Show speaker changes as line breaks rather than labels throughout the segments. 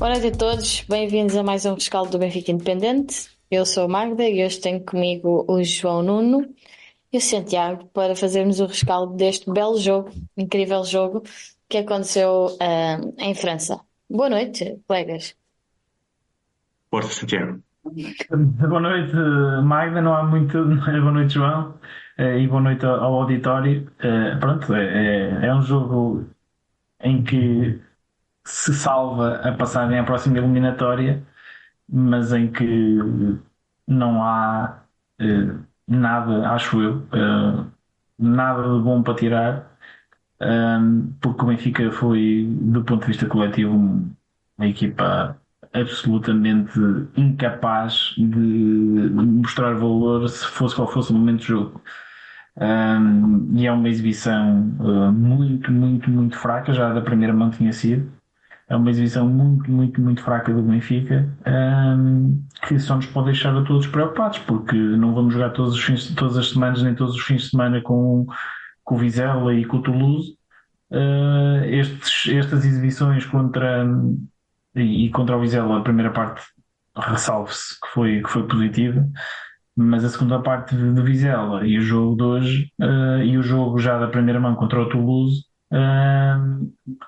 Boa noite a todos, bem-vindos a mais um rescaldo do Benfica Independente. Eu sou a Magda e hoje tenho comigo o João Nuno e o Santiago para fazermos o rescaldo deste belo jogo, incrível jogo que aconteceu uh, em França. Boa noite, colegas.
Força, Santiago.
Boa noite, Magda. Não há muito. Boa noite, João. Eh, e boa noite ao auditório. Eh, pronto, é, é, é um jogo em que se salva a passagem à próxima eliminatória, mas em que não há eh, nada, acho eu, nada de bom para tirar, porque o Benfica foi, do ponto de vista coletivo, uma equipa absolutamente incapaz de mostrar valor se fosse qual fosse o momento do jogo. Um, e é uma exibição uh, muito, muito, muito fraca, já da primeira mão tinha sido. É uma exibição muito, muito, muito fraca do Benfica, um, que só nos pode deixar a todos preocupados, porque não vamos jogar todos os fins, todas as semanas, nem todos os fins de semana com, com o Vizela e com o Toulouse. Uh, estes, estas exibições contra, e, e contra o Vizela, a primeira parte, ressalve-se que foi, que foi positiva, mas a segunda parte de Vizela e o jogo de hoje, uh, e o jogo já da primeira mão contra o Toulouse,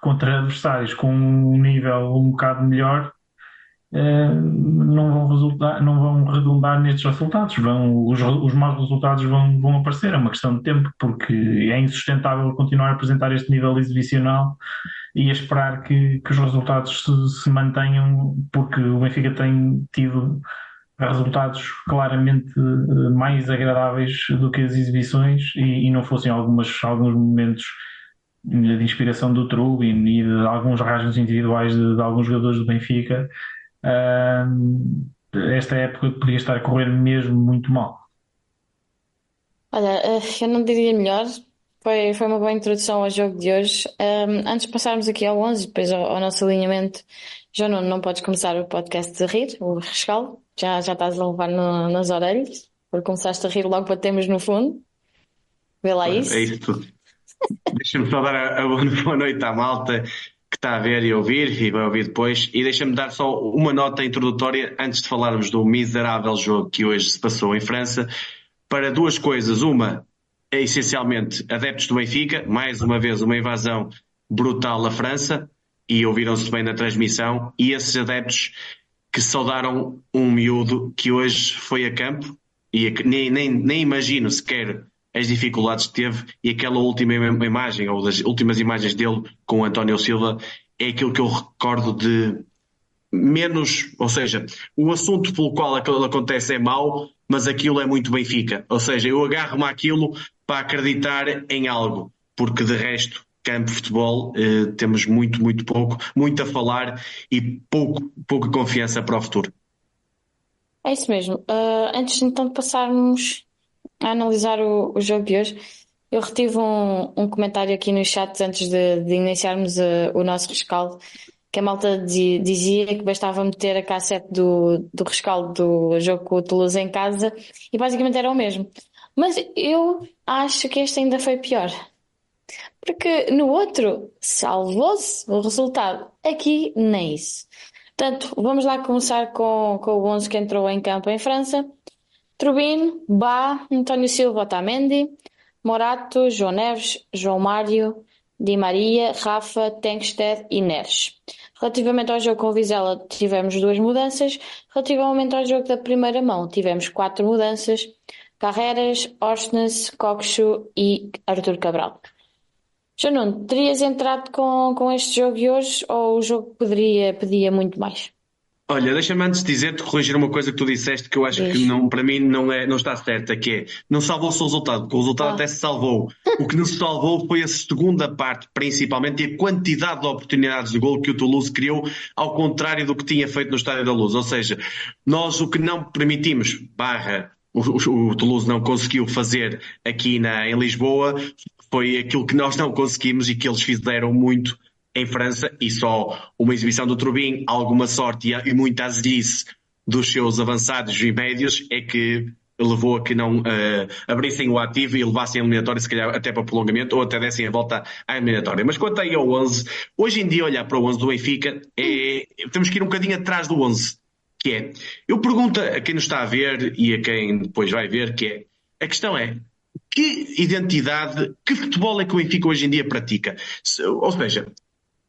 contra adversários com um nível um bocado melhor, não, vão resultar, não vão redundar nestes resultados. Vão, os, os maus resultados vão, vão aparecer, é uma questão de tempo, porque é insustentável continuar a apresentar este nível exibicional e a esperar que, que os resultados se, se, mantenham, porque o Benfica tem tido resultados claramente eh, mais agradáveis do que as exibições e, e não fossem algumas, alguns momentos de inspiração do Trubin e de alguns rasgos individuais de, de alguns jogadores do Benfica, uh, esta época podia estar a correr mesmo muito mal.
Olha, eh, eu não diria melhor, foi, foi uma boa introdução ao jogo de hoje. Um, antes de passarmos aqui ao 11, depois ao, ao nosso alinhamento, João, não, não podes começar o podcast a rir, o rescaldo. Já, já estás a levar no, nas orelhas, porque começaste a rir logo para termos no fundo. Vê lá isso.
É isso tudo. Deixa-me só dar a, a boa noite à malta que está a ver e ouvir e vai ouvir depois. E deixa-me dar só uma nota introdutória antes de falarmos do miserável jogo que hoje se passou em França. Para duas coisas. Uma, é essencialmente adeptos do Benfica, mais uma vez uma invasão brutal à França, e ouviram-se bem na transmissão, e esses adeptos que saudaram um miúdo que hoje foi a campo, e nem, nem, nem imagino sequer as dificuldades que teve, e aquela última imagem, ou das últimas imagens dele com o António Silva, é aquilo que eu recordo de menos, ou seja, o assunto pelo qual aquilo acontece é mau, mas aquilo é muito Benfica. Ou seja, eu agarro-me àquilo para acreditar em algo, porque de resto, campo de futebol, eh, temos muito, muito pouco, muito a falar e pouco, pouca confiança para o futuro.
É isso mesmo. Uh, antes então de passarmos a analisar o, o jogo de hoje, eu retive um, um, comentário aqui no chat antes de, de iniciarmos uh, o nosso rescaldo, que a malta dizia que bastava meter a cassete do, do rescaldo do jogo com o Toulouse em casa e basicamente era o mesmo. Mas eu acho que este ainda foi pior. Porque no outro salvou-se o resultado. Aqui nem isso. Portanto, vamos lá começar com, com o 11 que entrou em campo em França. Trubin, Bá, António Silva, Otamendi, Morato, João Neves, João Mário, Di Maria, Rafa, Tenkstedt e Neres. Relativamente ao jogo com o Vizela, tivemos duas mudanças. Relativamente ao jogo da primeira mão, tivemos quatro mudanças. Carreras, Orsnes, Coxo e Artur Cabral. Janone, terias entrado com, com este jogo hoje ou o jogo poderia, pedia muito mais?
Olha, deixa-me antes dizer-te corrigir uma coisa que tu disseste que eu acho Deixa. que não, para mim não, é, não está certa, que é não salvou-se o resultado, porque o resultado ah. até se salvou. O que não se salvou foi a segunda parte, principalmente, e a quantidade de oportunidades de gol que o Toulouse criou, ao contrário do que tinha feito no Estádio da Luz. Ou seja, nós o que não permitimos, barra, o, o, Toulouse não conseguiu fazer aqui na, em Lisboa foi aquilo que nós não conseguimos e que eles fizeram muito em França e só uma exibição do Trubin, alguma sorte e, e muita azelice dos seus avançados e médios é que levou a que não uh, abrissem o ativo e levassem a eliminatória, se calhar até para prolongamento, ou até dessem a volta à eliminatória. Mas quanto aí ao 11, hoje em dia olhar para o 11 do Benfica, é, temos que ir um bocadinho atrás do 11, que é, eu pergunto a quem nos está a ver e a quem depois vai ver, que é, a questão é, que identidade, que futebol é que o Benfica hoje em dia pratica? Ou seja,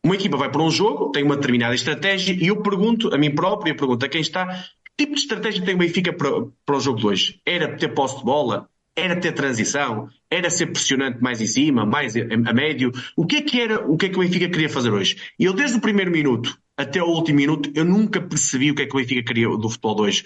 uma equipa vai para um jogo, tem uma determinada estratégia, e eu pergunto a mim próprio, eu pergunto a quem está, que tipo de estratégia tem o Benfica para, para o jogo de hoje? Era ter posse de bola? Era ter transição? Era ser pressionante mais em cima, mais a, médio? O que é que era, o que é que o Benfica queria fazer hoje? E eu desde o primeiro minuto até o último minuto, eu nunca percebi o que é que o Benfica queria do futebol de hoje.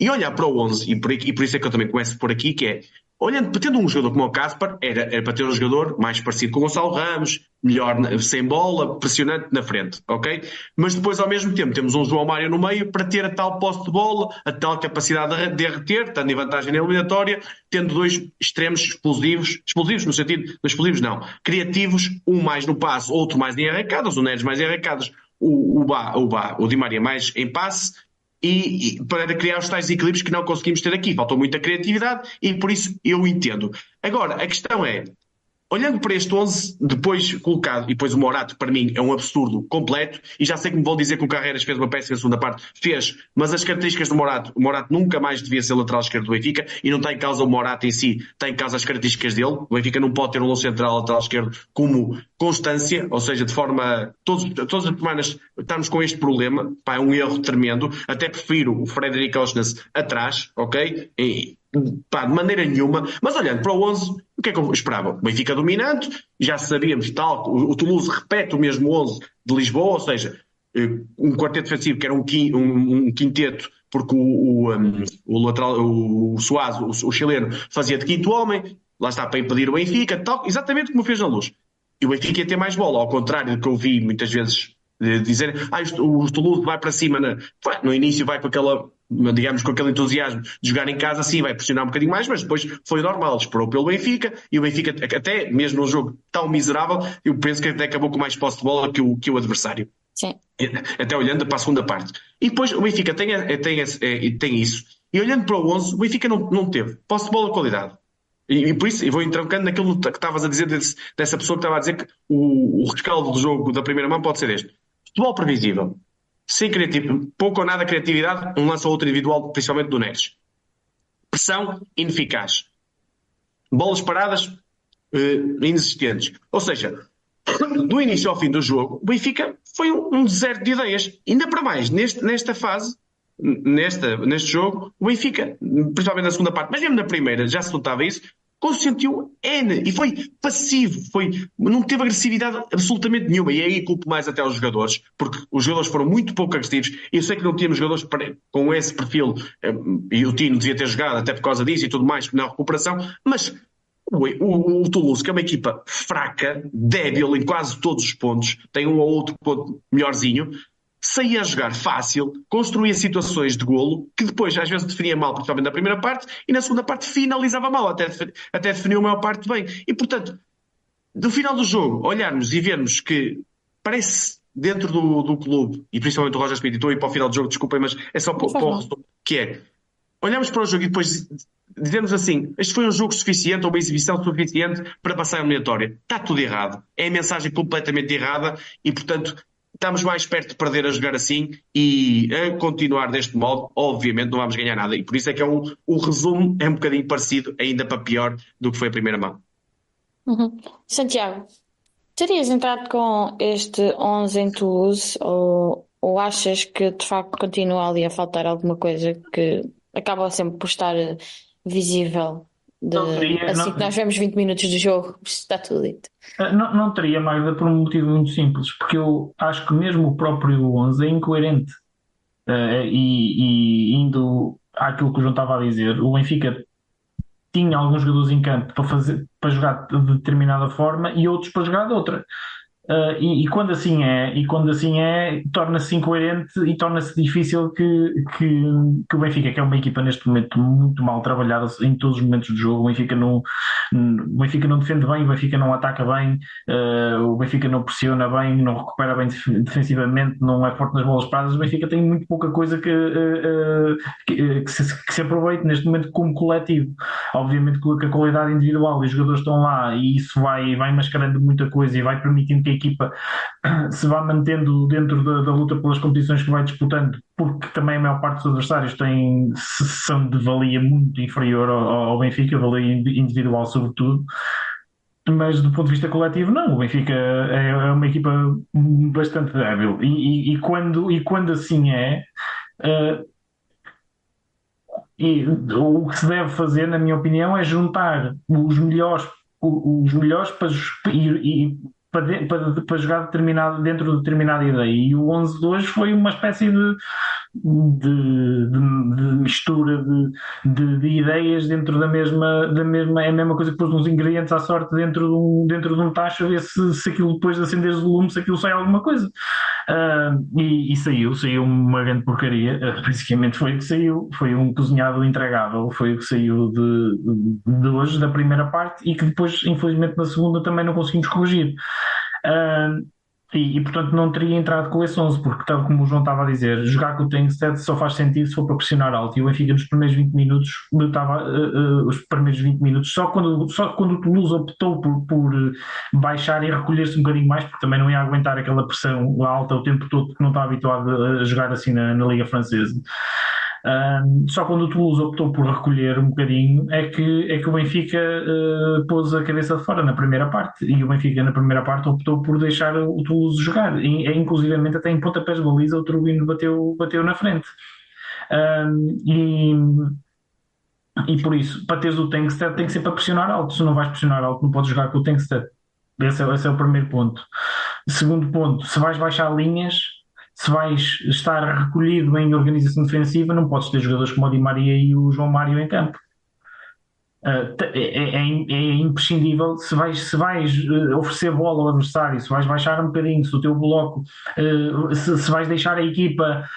E olhar para o 11, e por, e por isso é que eu também começo por aqui, que é, olhando, tendo um jogador como o Caspar, era, era para ter um jogador mais parecido com o Gonçalo Ramos, melhor sem bola, pressionante na frente, ok? Mas depois, ao mesmo tempo, temos um João Mário no meio para ter a tal posse de bola, a tal capacidade de derreter, estando em vantagem na eliminatória, tendo dois extremos explosivos, explosivos no sentido, explosivos não, criativos, um mais no passe, outro mais em arrancadas, o Neres mais em arrancadas, o, o, Bá, o, Bá, o Di Maria mais em passe, e, e, para criar os tais equilíbrios que não conseguimos ter aqui. Faltou muita criatividade e por isso eu entendo. Agora, a questão é, olhando para este 11, depois colocado, e depois o Morato, para mim, é um absurdo completo, e já sei que me vão dizer que o Carreiras fez uma péssima segunda parte, fez, mas as características do Morato, o Morato nunca mais devia ser lateral esquerdo do Benfica, e não tem em causa o Morato em si, tem em causa as características dele, o Benfica não pode ter um longo central lateral esquerdo como constância, ou seja, de forma, todos, todas as semanas estamos com este problema, pá, é um erro tremendo, até prefiro o Frederico Osnes atrás, ok? E, pá, de maneira nenhuma. Mas olhando para o 11, o que é que eu esperava? O Benfica dominante, já sabíamos tal, o, o Toulouse repete o mesmo 11 de Lisboa, ou seja, eh, um quarteto defensivo que era um, um, um quinteto, porque o, o, um, o lateral, o Suazo, o, o, chileno, fazia de quinto homem, lá está para impedir o Benfica, tal, exatamente como fez na luz. E o Benfica ia ter mais bola, ao contrário do que eu vi muitas vezes dizer, ah, o Toulouse vai para cima, na... no início vai com aquela digamos, com aquele entusiasmo de jogar em casa, sim, vai pressionar um bocadinho mais, mas depois foi normal, esperou pelo Benfica, e o Benfica, até mesmo num jogo tão miserável, eu penso que até acabou com mais posse de bola que o, que o adversário.
Sim.
Até olhando para a segunda parte. E depois o Benfica tem, tem, tem, tem isso, e olhando para o 11, o Benfica não, não teve posse de bola de qualidade. E, e, por isso, e vou entrancando naquilo que estavas a dizer desse, dessa pessoa que estava a dizer que o, o rescaldo do jogo da primeira mão pode ser este. Futebol previsível sem criatividade, pouco ou nada criatividade, um lance ou outro individual, principalmente do Neres. Pressão ineficaz. Bolas paradas eh, inexistentes. Ou seja, do início ao fim do jogo, o Benfica foi um deserto de ideias. Ainda para mais, neste, nesta fase, nesta, neste jogo, o Benfica, principalmente na segunda parte, mas mesmo na primeira, já se notava isso, consentiu N e foi passivo, foi, não teve agressividade absolutamente nenhuma. E aí culpo mais até os jogadores, porque os jogadores foram muito pouco agressivos. Eu sei que não tínhamos jogadores com esse perfil, eh, e o Tino devia ter jogado até por causa disso e tudo mais na recuperação, mas o, o, o, Toulouse, que é uma equipa fraca, débil em quase todos os pontos, tem um ou outro ponto melhorzinho, saía a jogar fácil, construía situações de golo, que depois às vezes definia mal, principalmente na primeira parte, e na segunda parte finalizava mal, até, até definiu a maior parte bem. E portanto, no final do jogo, olharmos e vermos que parece dentro do, do clube, e principalmente o Roger Smith, e estou a ir para o final do jogo, desculpem, mas é só para, para o resumo, que é, olhamos para o jogo e depois dizemos assim, este foi um jogo suficiente, ou uma exibição suficiente para passar a eliminatória. Está tudo errado. É a mensagem completamente errada e, portanto, estamos mais perto de perder a jogar assim e a continuar deste modo, obviamente não vamos ganhar nada. E por isso é que é um, o resumo é um bocadinho parecido, ainda para pior do que foi a primeira mão.
Uhum. Santiago, terias entrado com este 11 em Toulouse ou, ou achas que de facto continua ali a faltar alguma coisa que acaba sempre por estar visível de, teria, assim não, que nós vemos 20 minutos do jogo, está tudo dito.
Ah, não, não teria, Magda, por um motivo muito simples, porque eu acho que mesmo o próprio 11 é incoerente. Uh, e, e, indo àquilo que o João estava a dizer, o Benfica tinha alguns jogadores em campo para, fazer, para jogar de determinada forma e outros para jogar de outra. Uh, e, e, quando assim é, e quando assim é, torna-se incoerente e torna-se difícil que, que, que, o Benfica, que é uma equipa neste momento muito mal trabalhada em todos os momentos do jogo, o Benfica não, o Benfica não defende bem, o Benfica não ataca bem, uh, o Benfica não pressiona bem, não recupera bem defensivamente, não é forte nas bolas paradas, o Benfica tem muito pouca coisa que, uh, que, que, se, que se aproveite neste momento como coletivo. Obviamente que a qualidade individual e os jogadores estão lá e isso vai, vai mascarando muita coisa e vai permitindo que equipa se vá mantendo dentro da, da, luta pelas competições que vai disputando, porque também a maior parte dos adversários tem, são de valia muito inferior ao, ao Benfica, valia individual sobretudo. Mas do ponto de vista coletivo, não. O Benfica é, é uma equipa bastante débil. E, e, e quando, e quando assim é, uh, e o que se deve fazer, na minha opinião, é juntar os melhores, os melhores para, e, para, para, para jogar determinado, dentro de determinada ideia. E o 11 de hoje foi uma espécie de, de, de, de mistura de, de, ideias dentro da mesma, da mesma. É a mesma coisa que pôs uns ingredientes à sorte dentro de um, dentro de um tacho ver se, se aquilo depois de acender o volume, se aquilo sai alguma coisa. Uh, e, e, saiu, saiu uma grande porcaria. Uh, basicamente foi o que saiu. Foi um cozinhado intragável. Foi o que saiu de, de hoje, da primeira parte, e que depois, infelizmente, na segunda também não conseguimos corrigir. Uh, e, e, portanto não teria entrado com esse 11, porque tal como o João estava a dizer, jogar com o Tengsted só faz sentido se for para pressionar alto. E o Benfica nos primeiros 20 minutos, estava, uh, uh, os primeiros 20 minutos, só quando, só quando o Toulouse optou por, por baixar e recolher-se um bocadinho mais, porque também não ia aguentar aquela pressão alta o tempo todo, porque não está habituado a jogar assim na, na Liga Francesa. Um, só quando o Toulouse optou por recolher um bocadinho é que, é que o Benfica uh, pôs a cabeça de fora na primeira parte. E o Benfica na primeira parte optou por deixar o Toulouse jogar. E, inclusivamente até em pontapés de baliza o Turbino bateu, bateu na frente. Um, e, e por isso para teres o Tankstead tem que ser para pressionar alto. Se não vais pressionar alto não podes jogar com o Tankstead. Esse é, esse é o primeiro ponto. Segundo ponto, se vais baixar linhas se vais estar recolhido em organização defensiva, não podes ter jogadores como o Di Maria e o João Mário em campo. Uh, é, é, é, imprescindível se vais, se vais uh, oferecer bola ao adversário, se vais baixar um bocadinho, se o teu bloco, uh, se, se, vais deixar a equipa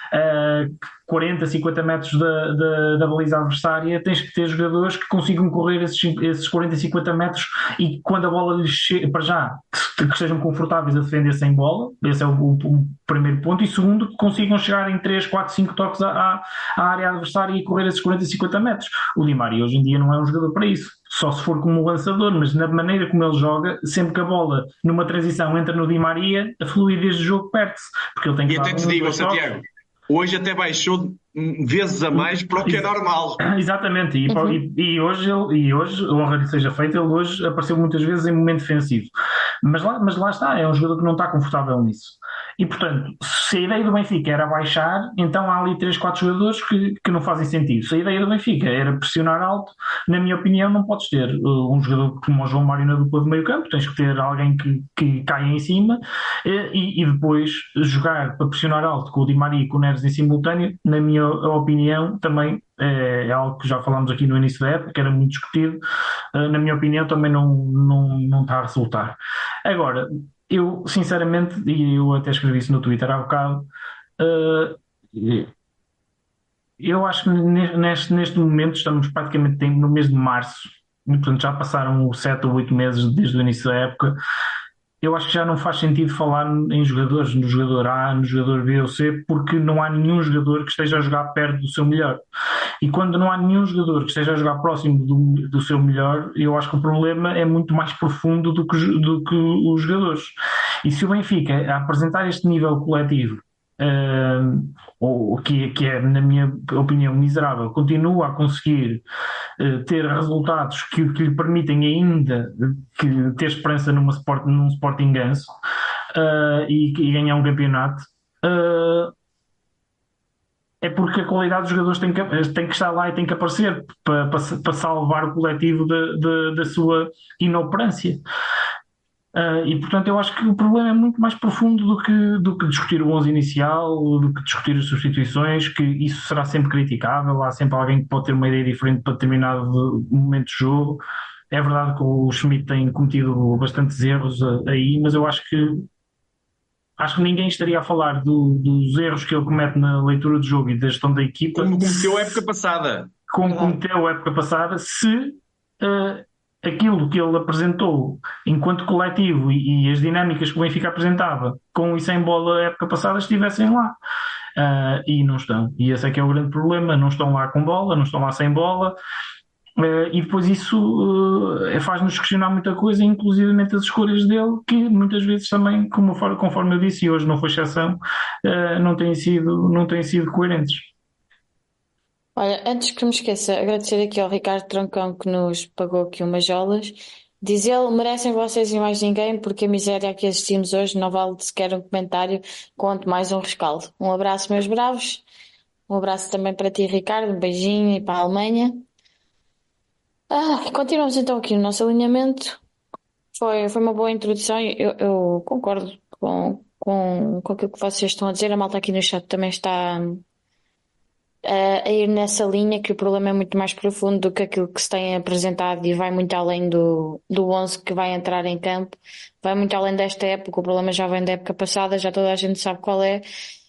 40, 50 metros da, da, da, baliza adversária, tens que ter jogadores que consigam correr esses, esses 40, 50 metros e quando a bola lhes chega, para já, que, que estejam confortáveis a defender sem bola, esse é o, o, o, primeiro ponto, e segundo, que consigam chegar em 3, 4, 5 toques à, à, área adversária e correr esses 40, 50 metros. O Di Maria hoje em dia não é um jogador para isso só se for como lançador, mas na maneira como ele joga, sempre que a bola numa transição entra no Di Maria, a fluidez do jogo perde-se. Porque ele tem que
e até te digo, Santiago, hoje até baixou vezes a mais para o que é normal.
Exatamente, e, uhum. e, e, hoje, e hoje, honra lhe seja feita, ele hoje apareceu muitas vezes em momento defensivo. Mas lá, mas lá está, é um jogador que não está confortável nisso. E portanto, se a ideia do Benfica era baixar, então há ali 3, 4 jogadores que, que não fazem sentido. Se a ideia do Benfica era pressionar alto, na minha opinião, não podes ter uh, um jogador como o João Mário na dupla de meio campo, tens que ter alguém que, que caia em cima e, e depois jogar para pressionar alto com o Di Maria e com o Neres em simultâneo, na minha opinião, também é, é, algo que já falámos aqui no início da época, que era muito discutido, uh, na minha opinião também não, não, não está a resultar. Agora, eu sinceramente, e eu até escrevi isso no Twitter há bocado, uh, eu acho que neste, neste momento estamos praticamente no mês de março, portanto já passaram sete ou oito meses desde o início da época eu acho que já não faz sentido falar em jogadores, no jogador A, no jogador B ou C, porque não há nenhum jogador que esteja a jogar perto do seu melhor. E quando não há nenhum jogador que esteja a jogar próximo do, do seu melhor, eu acho que o problema é muito mais profundo do que, do que os jogadores. E se o Benfica apresentar este nível coletivo ou que, que é, na minha opinião, miserável, continua a conseguir uh, ter resultados que, que lhe permitem ainda que, ter esperança numa sport, num Sporting ganso uh, e, e, ganhar um campeonato, uh, é porque a qualidade dos jogadores tem que, tem que estar lá e tem que aparecer para, para, para salvar o coletivo da sua inoperância. Uh, e portanto eu acho que o problema é muito mais profundo do que, do que discutir o 11 inicial, do que discutir as substituições, que isso será sempre criticável, há sempre alguém que pode ter uma ideia diferente para determinado momento de jogo. É verdade que o Schmidt tem cometido bastantes erros aí, mas eu acho que acho que ninguém estaria a falar do, dos erros que ele comete na leitura do jogo e da gestão da equipa.
Como cometeu a época passada.
Como cometeu a época passada, se uh, aquilo que ele apresentou enquanto coletivo e, e, as dinâmicas que o Benfica apresentava com e sem bola a época passada estivessem lá. Uh, e não estão. E esse é que é o grande problema. Não estão lá com bola, não estão lá sem bola. Uh, e depois isso uh, faz-nos questionar muita coisa, inclusivamente as escolhas dele, que muitas vezes também, como, conforme eu disse, e hoje não foi exceção, não têm sido, não têm sido coerentes.
Olha, antes que me esqueça, agradecer aqui ao Ricardo Trancão que nos pagou aqui umas jolas. Diz ele, merecem vocês e mais ninguém, porque a miséria a que assistimos hoje não vale sequer um comentário, quanto mais um rescaldo. Um abraço, meus bravos. Um abraço também para ti, Ricardo. Um beijinho e para a Alemanha. Ah, continuamos então aqui no nosso alinhamento. Foi, foi uma boa introdução. Eu, eu concordo com, com, com aquilo que vocês estão a dizer. A malta aqui no chat também está a ir nessa linha que o problema é muito mais profundo do que aquilo que se tem apresentado e vai muito além do, do 11 que vai entrar em campo, vai muito além desta época, o problema já vem da época passada, já toda a gente sabe qual é,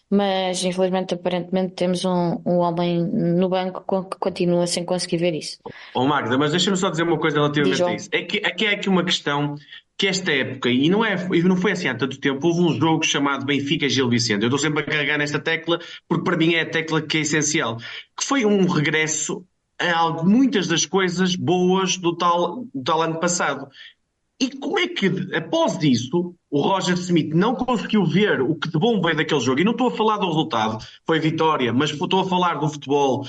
mas infelizmente aparentemente temos um, um homem no banco que continua sem conseguir ver isso.
Oh Magda, mas deixa-me só dizer uma coisa relativamente a isso. É que, é que é aqui uma questão que esta época, e não, é, e não foi assim há tanto tempo, houve um jogo chamado Benfica Gil Vicente. Eu estou sempre a carregar nesta tecla, porque para mim é a tecla que é essencial. Que foi um regresso a algo, muitas das coisas boas do tal, do tal ano passado. E como é que, após isso, o Roger Smith não conseguiu ver o que de bom veio daquele jogo? E não estou a falar do resultado, foi vitória, mas estou a falar do futebol,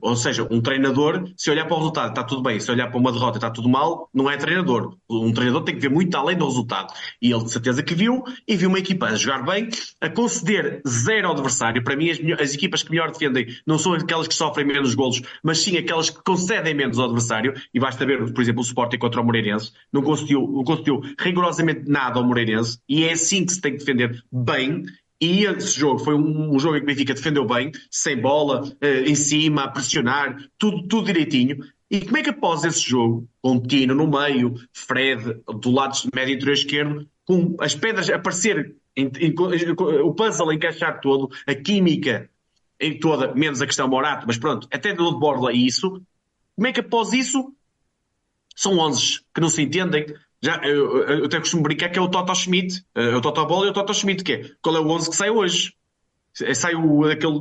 ou seja, um treinador, se olhar para o resultado está tudo bem, se olhar para uma derrota está tudo mal, não é treinador. Um treinador tem que ver muito além do resultado. E ele de certeza que viu, e viu uma equipa a jogar bem, a conceder zero ao adversário. Para mim, as, as equipas que melhor defendem não são aquelas que sofrem menos golos, mas sim aquelas que concedem menos ao adversário. E basta ver, por exemplo, o Sporting contra o Moreirense. Não conseguiu, não conseguiu rigorosamente nada ao Moreirense, e é assim que se tem que defender bem e esse jogo foi um, um, jogo em que o Benfica defendeu bem, sem bola, uh, em cima, a pressionar, tudo, tudo direitinho. E como é que após esse jogo, com Tino no meio, Fred do lado médio interior esquerdo, com as pedras a aparecer, em, em, o puzzle a encaixar todo, a química em toda, menos a questão Morato, mas pronto, até de borla isso, como é que após isso são 11 que não se entendem, já, eu, eu até costumo brincar que é o Toto Schmidt, é o Toto Bola e o Toto Schmidt, que é qual é o 11 que sai hoje? É, sai o aquele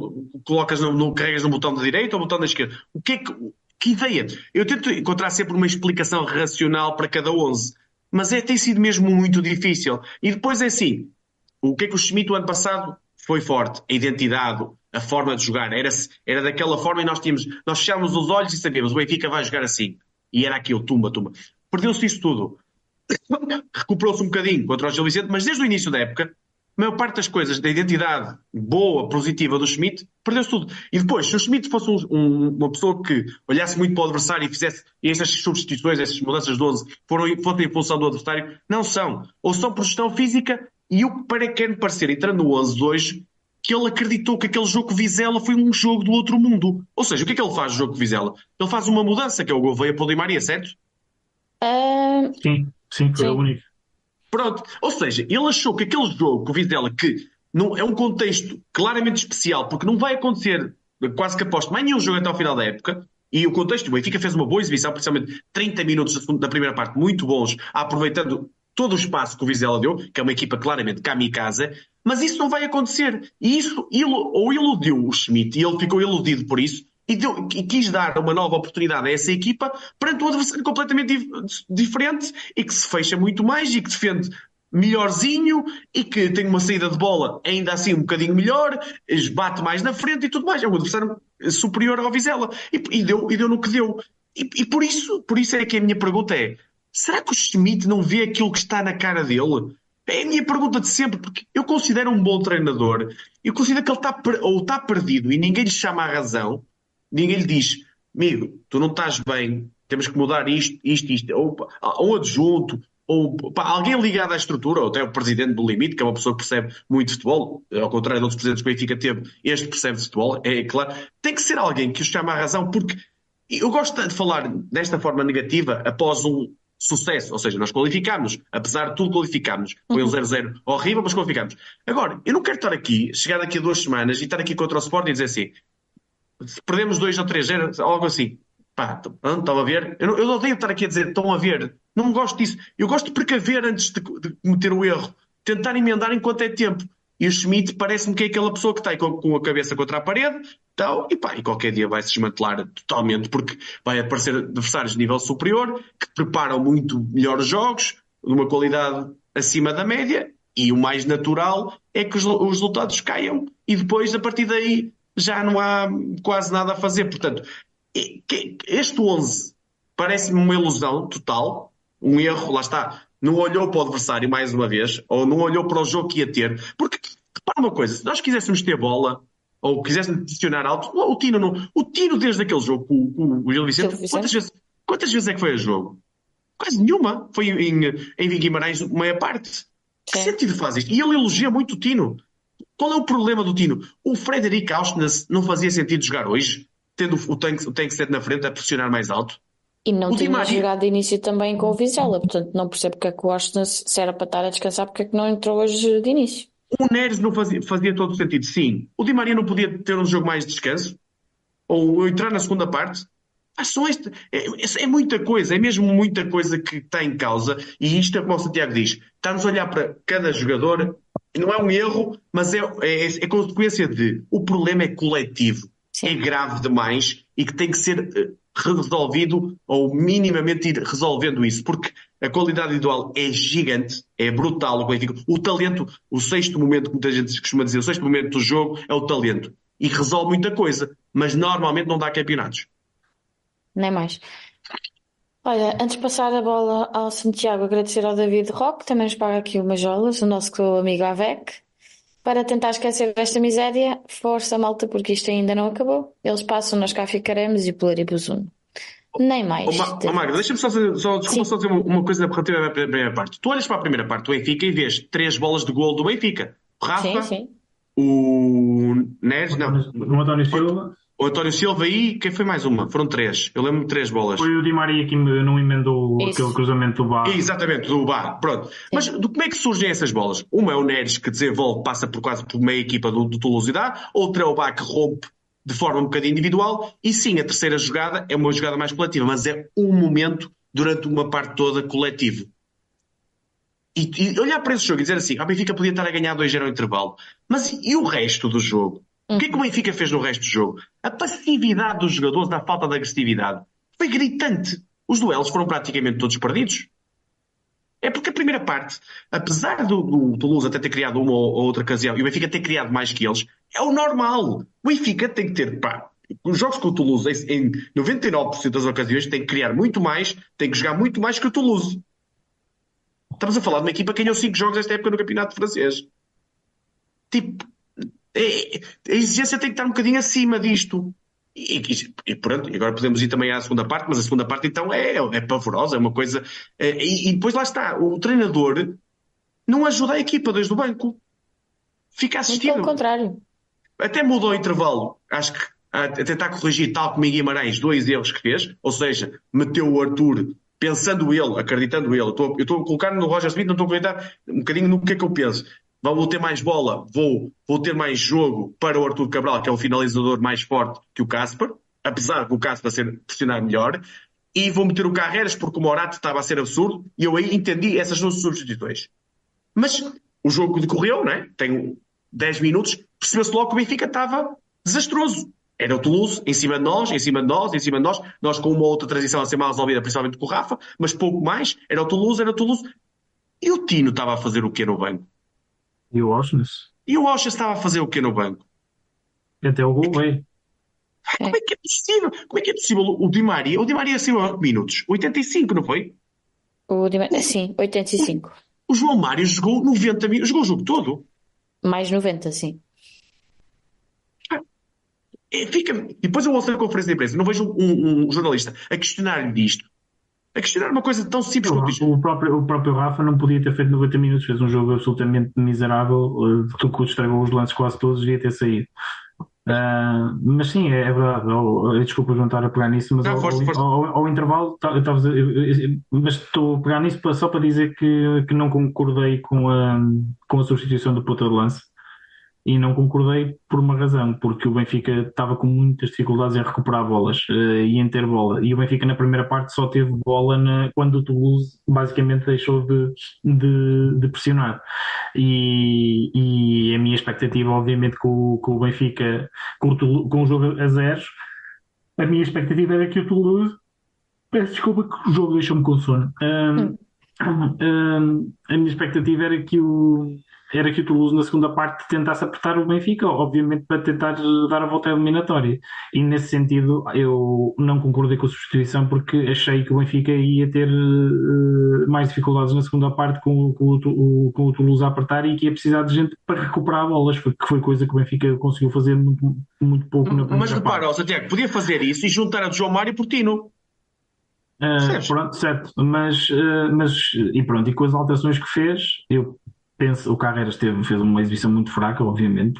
colocas no, no, carregas no botão da direita ou no botão da esquerda. O que é que, que ideia? Eu tento encontrar sempre uma explicação racional para cada 11, mas é, tem sido mesmo muito difícil. E depois é assim, o que é que o Schmidt o ano passado foi forte? A identidade, a forma de jogar. Era, era daquela forma e nós tínhamos, nós fechávamos os olhos e sabíamos, o Benfica vai jogar assim. E era aquilo, tumba, tumba. Perdeu-se isso tudo recuperou-se um bocadinho contra o Gil Vicente, mas desde o início da época, a maior parte das coisas da identidade boa, positiva do Schmidt, perdeu-se tudo. E depois, se o Schmidt fosse um, um, uma pessoa que olhasse muito para o adversário e fizesse e essas substituições, essas mudanças de 11 foram, fossem em função do adversário, não são. Ou são por gestão física e o que para quer parecer, entrando no 11 de hoje, que ele acreditou que aquele jogo com Vizela foi um jogo do outro mundo. Ou seja, o que é que ele faz no jogo com Vizela? Ele faz uma mudança, que é o Gouveia para o Di Maria, certo?
Uh...
Sim. Sim, foi Sim. o único.
Pronto. Ou seja, ele achou que aquele jogo com o Vizela, que não, é um contexto claramente especial, porque não vai acontecer, quase que aposto, mais nenhum jogo até ao final da época, e o contexto, o Benfica fez uma boa exibição, principalmente 30 minutos da primeira parte muito bons, aproveitando todo o espaço que o Vizela deu, que é uma equipa claramente kamikaze, mas isso não vai acontecer. E isso ou iludiu o Schmidt, e ele ficou iludido por isso, e, deu, e, quis dar uma nova oportunidade a essa equipa perante um adversário completamente dif diferente e que se fecha muito mais e que defende melhorzinho e que tem uma saída de bola ainda assim um bocadinho melhor, bate mais na frente e tudo mais. É um adversário superior ao Vizela e, e, deu, e deu no que deu. E, e, por, isso, por isso é que a minha pergunta é: será que o Schmidt não vê aquilo que está na cara dele? É a minha pergunta de sempre, porque eu considero um bom treinador, eu considero que ele está ou está perdido e ninguém lhe chama a razão, ninguém lhe diz, amigo, tu não estás bem, temos que mudar isto, isto, isto, ou um adjunto, ou pá, alguém ligado à estrutura, ou até o presidente do limite, que é uma pessoa que percebe muito de futebol, ao contrário de outros presidentes que o Benfica teve, este percebe de futebol, é claro, tem que ser alguém que o chame à razão, porque eu gosto de falar desta forma negativa após um sucesso. Ou seja, nós qualificámos, apesar de tudo qualificámos. Foi um 0-0 horrível, mas qualificámos. Agora, eu não quero estar aqui, chegar daqui a duas semanas e estar aqui contra o Sport e dizer assim, se perdemos 2 ou 3-0, algo assim. Pá, estão a ver? Eu, não, eu odeio estar aqui a dizer, estão a ver. Não gosto disso. Eu gosto de precaver antes de, de cometer o erro. Tentar emendar enquanto é tempo. E o Schmidt parece-me que é aquela pessoa que está com, a cabeça contra a parede tal, e, pá, e qualquer dia vai se desmantelar totalmente, porque vai aparecer adversários de nível superior que preparam muito melhores jogos, de uma qualidade acima da média, e o mais natural é que os, os resultados caiam. E depois, a partir daí, já não há quase nada a fazer. Portanto, este 11 parece-me uma ilusão total, um erro, lá está, não olhou para o adversário mais uma vez, ou não olhou para o jogo que ia ter. Porque, repara uma coisa, se nós quiséssemos ter bola, ou quiséssemos posicionar alto, o Tino não. O Tino desde aquele jogo com, com o Gil Vicente, quantas vezes, quantas vezes é que foi a jogo? Quase nenhuma. Foi em, em Guimarães, meia parte. Que sentido faz isto? E ele elogia muito o Tino. Qual é o problema do Tino? O Frederic Auschwitz não fazia sentido jogar hoje, tendo o tanque, o tanque na frente a pressionar mais alto?
E não o tinha Maria... jogado de início também com o Vizela, portanto não percebo porque é que o Austin, se era para estar a descansar, porque é que não entrou hoje de início.
O Neres não fazia, fazia todo o sentido, sim. O Di Maria não podia ter um jogo mais de descanso? Ou entrar na segunda parte? Ah, são este, é, é, muita coisa, é mesmo muita coisa que está em causa, e isto é como o Santiago diz: estamos a olhar para cada jogador, não é um erro, mas é, é, é consequência de. O problema é coletivo, Sim. é grave demais e que tem que ser eh, resolvido ou minimamente ir resolvendo isso, porque a qualidade individual é gigante, é brutal o. O talento, o sexto momento, que muita gente costuma dizer, o sexto momento do jogo é o talento. E resolve muita coisa, mas normalmente não dá campeonatos.
Nem mais. Olha, antes de passar a bola ao Santiago, agradecer ao David Roque, também nos paga aqui umas jolas, o nosso amigo Avec, para tentar esquecer desta miséria. Força, malta, porque isto ainda não acabou. Eles passam, nós cá ficaremos e pluribus uno. Nem mais.
Oh, Ma oh, Magda, deixa-me só, fazer, só, desculpa só dizer uma, uma coisa relativa à primeira parte. Tu olhas para a primeira parte do Benfica e vês três bolas de gol do Benfica. O Rafa, sim, sim. o Neres, não.
O António Silva.
O António Silva e quem foi mais uma? Foram três. Eu lembro de três bolas.
Foi o Di Maria que não emendou Isso. aquele cruzamento do bar.
Exatamente, do bar. Pronto. Sim. Mas do, como é que surgem essas bolas? Uma é o Neres que desenvolve, passa por quase por meia equipa do, do Toulouse e dá. Outra é o Bar que rompe de forma um bocadinho individual. E sim, a terceira jogada é uma jogada mais coletiva, mas é um momento durante uma parte toda coletivo. E, e olhar para esse jogo e dizer assim, a ah, Benfica podia estar a ganhar 2-0 ao intervalo. Mas e o resto do jogo? O que é que o Benfica fez no resto do jogo? A passividade dos jogadores, da falta de agressividade, foi gritante. Os duelos foram praticamente todos perdidos. É porque a primeira parte, apesar do, do Toulouse até ter criado uma ou outra ocasião e o Benfica ter criado mais que eles, é o normal. O Benfica tem que ter, pá, os jogos com o Toulouse, em 99% das ocasiões, tem que criar muito mais, tem que jogar muito mais que o Toulouse. Estamos a falar de uma equipa que ganhou 5 jogos esta época no Campeonato Francês. Tipo, a exigência tem que estar um bocadinho acima disto. E, e, e, pronto, agora podemos ir também à segunda parte, mas a segunda parte então é, é pavorosa, é uma coisa. É, e, e, depois lá está, o treinador não ajuda a equipa desde o banco. Fica assistindo.
Pelo contrário.
Até mudou o intervalo, acho que a, a tentar corrigir, tal como em Guimarães, dois erros que fez, ou seja, meteu o Arthur pensando ele, acreditando ele. Eu estou, eu estou a colocar no Roger Smith, não estou a acreditar um bocadinho no que é que eu penso vou ter mais bola, vou, vou ter mais jogo para o Arthur Cabral, que é um finalizador mais forte que o Casper, apesar de o Casper ser pressionar melhor, e vou meter o Carreiras porque o Morato estava a ser absurdo, e eu aí entendi essas duas substituições. Mas o jogo decorreu, né? tem 10 minutos, percebeu-se logo que o Benfica estava desastroso. Era o Toulouse em cima de nós, em cima de nós, em cima de nós, nós com uma outra transição a ser mal resolvida, principalmente com o Rafa, mas pouco mais. Era o Toulouse, era o Toulouse. E o Tino estava a fazer o quê no banco?
E o Auschwitz?
E o Auschwitz estava a fazer o quê no banco?
Até o gol veio.
Como é que é possível? Como é que é possível o Di Maria? O Di Maria saiu a minutos? 85, não foi?
O Di Maria, sim, 85.
O João Mário jogou 90 minutos, jogou o jogo todo.
Mais 90, sim.
Ah, é, fica, e depois eu ouço na conferência de imprensa, não vejo um, um jornalista a questionar-lhe disto a questionar uma coisa tão simples
quanto isto. O próprio, o próprio Rafa não podia ter feito 90 minutos, fez um jogo absolutamente miserável. Uh, Tucu estragou os lances quase todos, devia ter saído. Ah, mas sim, é, é verdade. Eu- desculpa não estar a pegar nisso, mas
Não,
ao,
força, força.
ao- ao- ao intervalo, tá- eu estava a dizer- eu- eu- mas estou a pegar nisso só para dizer que, que não concordei com a, com a substituição do ponta de lança. E não concordei por uma razão, porque o Benfica estava com muitas dificuldades em recuperar bolas eh, e em ter bola. E o Benfica na primeira parte só teve bola na- quando o Toulouse basicamente deixou de, de, de pressionar. E, e a minha expectativa, obviamente, com, o- com o Benfica, com o, com o jogo a zeros, a minha expectativa era que o Toulouse. Peço desculpa que o jogo deixou-me com sono.
Hum.
ahm, a minha expectativa era que o, era que o Toulouse na segunda parte tentasse apertar o Benfica, obviamente para tentar dar a volta à eliminatória. E nesse sentido eu não concordei com a substituição porque achei que o Benfica ia ter eh, mais dificuldades na segunda parte com, com, o, com o Toulouse a apertar e que ia precisar de gente para recuperar bolas, que foi coisa que o Benfica conseguiu fazer muito, muito pouco na primeira
Mas
parte.
repara, ó, Santiago, podia fazer isso e juntar a João Mário e Portino.
Ah,
Percebes?
pronto, certo, mas, ah, mas e pronto, e com as alterações que fez, eu penso, o Carreras teve, fez uma exibição muito fraca, obviamente,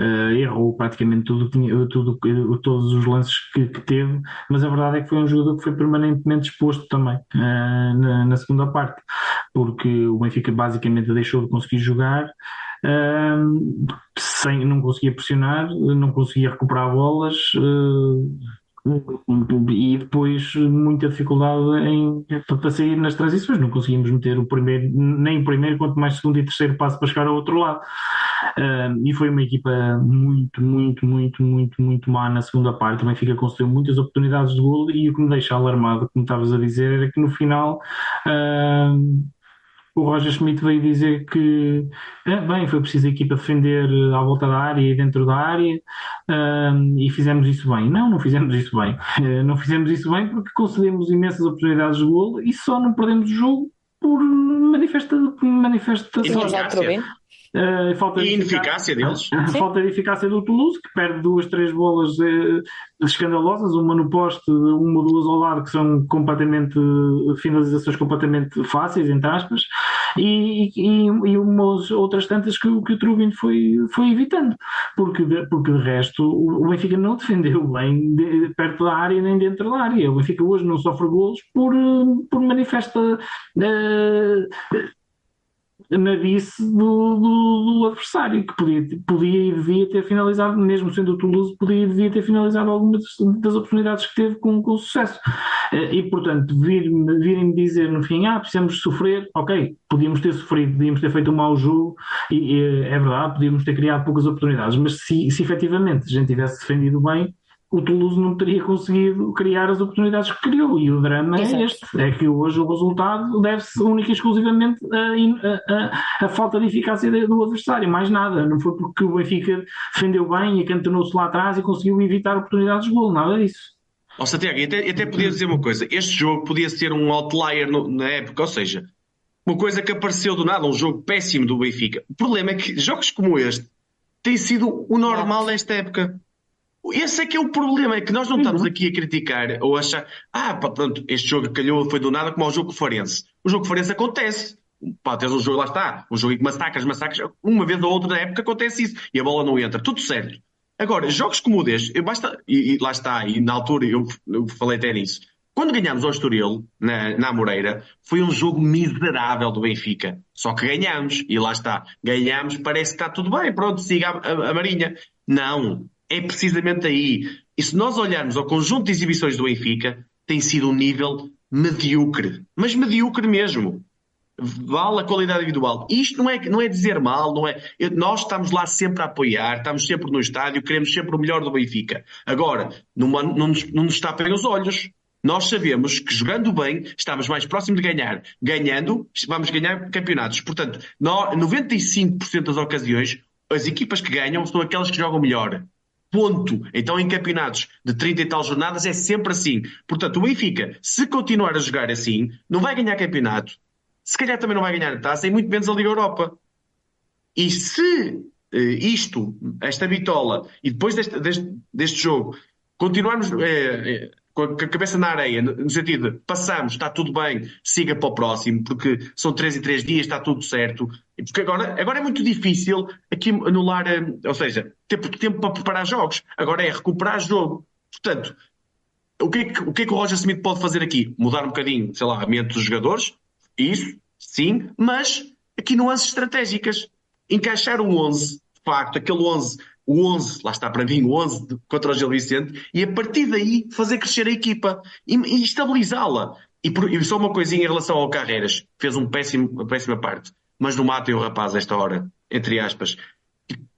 ah, errou praticamente tudo, tudo, todos os lances que, que teve, mas a verdade é que foi um jogador que foi permanentemente exposto também ah, na, na segunda parte, porque o Benfica basicamente deixou de conseguir jogar. ah, sem, não conseguia pressionar, não conseguia recuperar bolas, e depois muita dificuldade em, para sair nas transições. Não conseguimos meter o primeiro, nem o primeiro, quanto mais segundo e terceiro passo para chegar ao outro lado. Ah, e foi uma equipa muito, muito, muito, muito, muito má na segunda parte. O Benfica construiu muitas oportunidades de gol e o que me deixa alarmado, como estavas a dizer, era que no final. ah, o Roger Schmidt veio dizer que, eh, bem, foi preciso a equipa defender eh, à volta da área e dentro da área, e fizemos isso bem. Não, não fizemos isso bem. Eh, não fizemos isso bem porque concedemos imensas oportunidades de golo e só não perdemos o jogo por manifesta, manifestação.
Eficácia.
Eh, falta
E
de
ineficácia deles.
a falta de eficácia do Toulouse, que perde duas, três bolas eh, escandalosas, uma no poste, uma ou duas ao lado, que são completamente eh, finalizações completamente fáceis, entre aspas, e, e, e umas outras tantas que, o- que o Trubin foi, foi evitando, porque de, porque de resto o, Benfica não defendeu bem de- perto da área nem dentro da área. O Benfica hoje não sofre golos por, por manifesta. eh, na do, do, do adversário, que podia, podia e devia ter finalizado, mesmo sendo o Toulouse, podia e devia ter finalizado algumas das oportunidades que teve com, com sucesso. Eh, E, portanto, virem-me dizer no fim, ah, precisamos sofrer, ok, podíamos ter sofrido, podíamos ter feito um mau jogo, e, e é verdade, podíamos ter criado poucas oportunidades, mas se, se efetivamente a gente tivesse defendido bem, o Toulouse não teria conseguido criar as oportunidades que criou. E o drama
Exato.
é este: é que hoje o resultado deve-se única e exclusivamente a, a- a- a falta de eficácia do adversário, mais nada. Não foi porque o Benfica defendeu bem e acantonou-se lá atrás e conseguiu evitar oportunidades de gol, nada disso.
Ó Santiago, e até, até podia dizer uma coisa: este jogo podia ser um outlier no- na época, ou seja, uma coisa que apareceu do nada, um jogo péssimo do Benfica. O problema é que jogos como este têm sido o normal nesta época. Esse é que é o problema, é que nós não estamos aqui a criticar ou a achar, ah, pá, pronto, este jogo calhou, foi do nada, como ao jogo Farense. O jogo Farense acontece. Pá, tens um jogo, lá está, um jogo em que massacras, massacras, uma vez ou outra na época acontece isso e a bola não entra, tudo certo. Agora, jogos como o deste, basta, e, e lá está, e na altura eu, eu falei até nisso. Quando ganhámos ao Estoril, na, na Moreira, foi um jogo miserável do Benfica. Só que ganhámos, e lá está. Ganhámos, parece que está tudo bem, pronto, siga a, a- a Marinha. Não, é precisamente aí. E se nós olharmos ao conjunto de exibições do Benfica, tem sido um nível medíocre. Mas medíocre mesmo vale a qualidade individual. Isto não é, não é dizer mal, não é. nós estamos lá sempre a apoiar, estamos sempre no estádio, queremos sempre o melhor do Benfica. Agora, numa- não, nos, não nos tapem os olhos. Nós sabemos que jogando bem estamos mais próximos de ganhar. Ganhando, vamos ganhar campeonatos. Portanto, nó- 95% das ocasiões, as equipas que ganham são aquelas que jogam melhor. Ponto. Então, em campeonatos de 30 e tal jornadas é sempre assim. Portanto, o Benfica, se continuar a jogar assim, não vai ganhar campeonato, se calhar também não vai ganhar a taça e muito menos a Liga Europa. E se eh, isto, esta bitola, e depois deste, deste, deste jogo, continuarmos, eh, eh, com a cabeça na areia, no sentido de passamos, está tudo bem, siga para o próximo, porque são três e três dias, está tudo certo. Porque agora, agora é muito difícil aqui anular, eh, ou seja, ter tempo para preparar jogos. Agora é recuperar jogo. Portanto, o que, é que, o que é que o Roger Smith pode fazer aqui? Mudar um bocadinho, sei lá, a mente dos jogadores? Isso, sim, mas aqui nuances estratégicas. Encaixar um 11, de facto, aquele 11 o 11, lá está para mim, o 11 contra o Gil Vicente, e a partir daí fazer crescer a equipa e, e estabilizá-la. E, e, só uma coisinha em relação ao Carreiras, fez um péssimo, uma péssima parte, mas não matem o rapaz esta hora, entre aspas.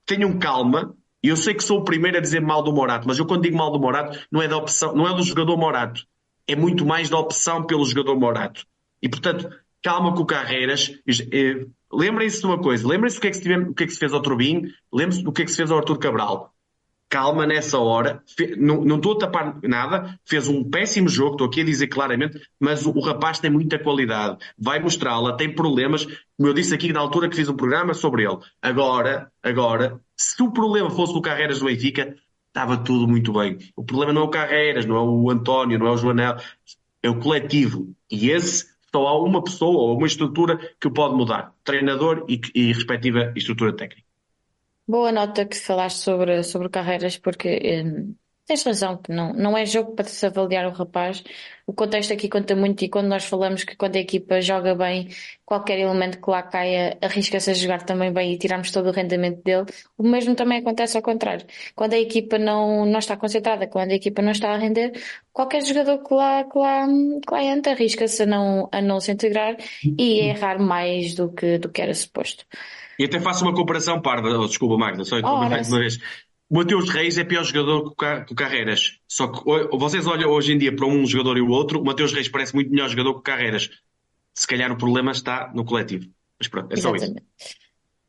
Tenham calma, e eu sei que sou o primeiro a dizer mal do Morato, mas eu quando digo mal do Morato, não é da opção, não é do jogador Morato, é muito mais da opção pelo jogador Morato. E portanto, calma com o Carreiras, eh, Lembrem-se de uma coisa, lembrem-se do que, é que se, o que é que se fez ao Turbin, lembrem-se do que é que se fez ao Artur Cabral. Calma nessa hora, não, não estou a tapar nada, fez um péssimo jogo, estou aqui a dizer claramente, mas o, o rapaz tem muita qualidade, vai mostrá-la, tem problemas, como eu disse aqui na altura que fiz um programa sobre ele. Agora, agora, se o problema fosse o Carreiras do Benfica, estava tudo muito bem. O problema não é o Carreiras, não é o António, não é o Joanel, é o coletivo. E esse só há uma pessoa ou uma estrutura que pode mudar: treinador e, e respectiva estrutura técnica.
Boa nota que falaste sobre, sobre carreiras, porque eh, Tens razão, que não, não é jogo para se avaliar o rapaz. O contexto aqui conta muito e quando nós falamos que quando a equipa joga bem, qualquer elemento que lá caia arrisca-se a jogar também bem e tiramos todo o rendimento dele. O mesmo também acontece ao contrário. Quando a equipa não, não está concentrada, quando a equipa não está a render, qualquer jogador que lá, que lá, que lá entra arrisca-se a não, a não se integrar e a errar mais do que, do que era suposto.
E até faço uma comparação parda, oh, desculpa Magda, só oh, mais uma vez. O Mateus Reis é pior jogador que o Carreiras. Só que vocês olham hoje em dia para um jogador e o outro, o Mateus Reis parece muito melhor jogador que o Carreiras. Se calhar o problema está no coletivo. Mas pronto, é só Exatamente. isso.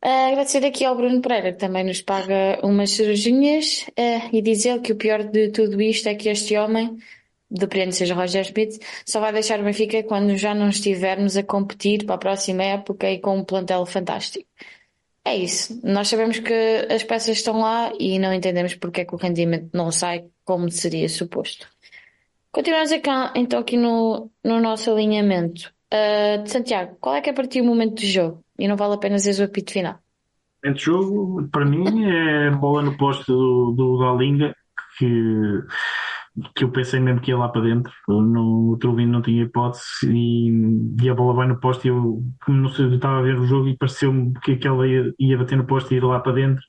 Uh, agradecer aqui ao Bruno Pereira, que também nos paga umas cirurginhas, uh, e dizer que o pior de tudo isto é que este homem, depende seja Roger Smith, só vai deixar o Benfica quando já não estivermos a competir para a próxima época e com um plantel fantástico. É isso. Nós sabemos que as peças estão lá e não entendemos porque é que o rendimento não sai como seria suposto. Continuamos aqui, então aqui no, no nosso alinhamento. Uh, Santiago, qual é que é para ti o momento do jogo? E não vale a pena dizer o apito final.
O momento do jogo, para mim, é bola no posto do, do Galinga, que que eu pensei mesmo que ia lá para dentro. O Trubin não tinha hipótese e, e, a bola vai no poste. Eu, como não sei, estava a ver o jogo e pareceu-me que aquela ia, ia bater no poste e ir lá para dentro,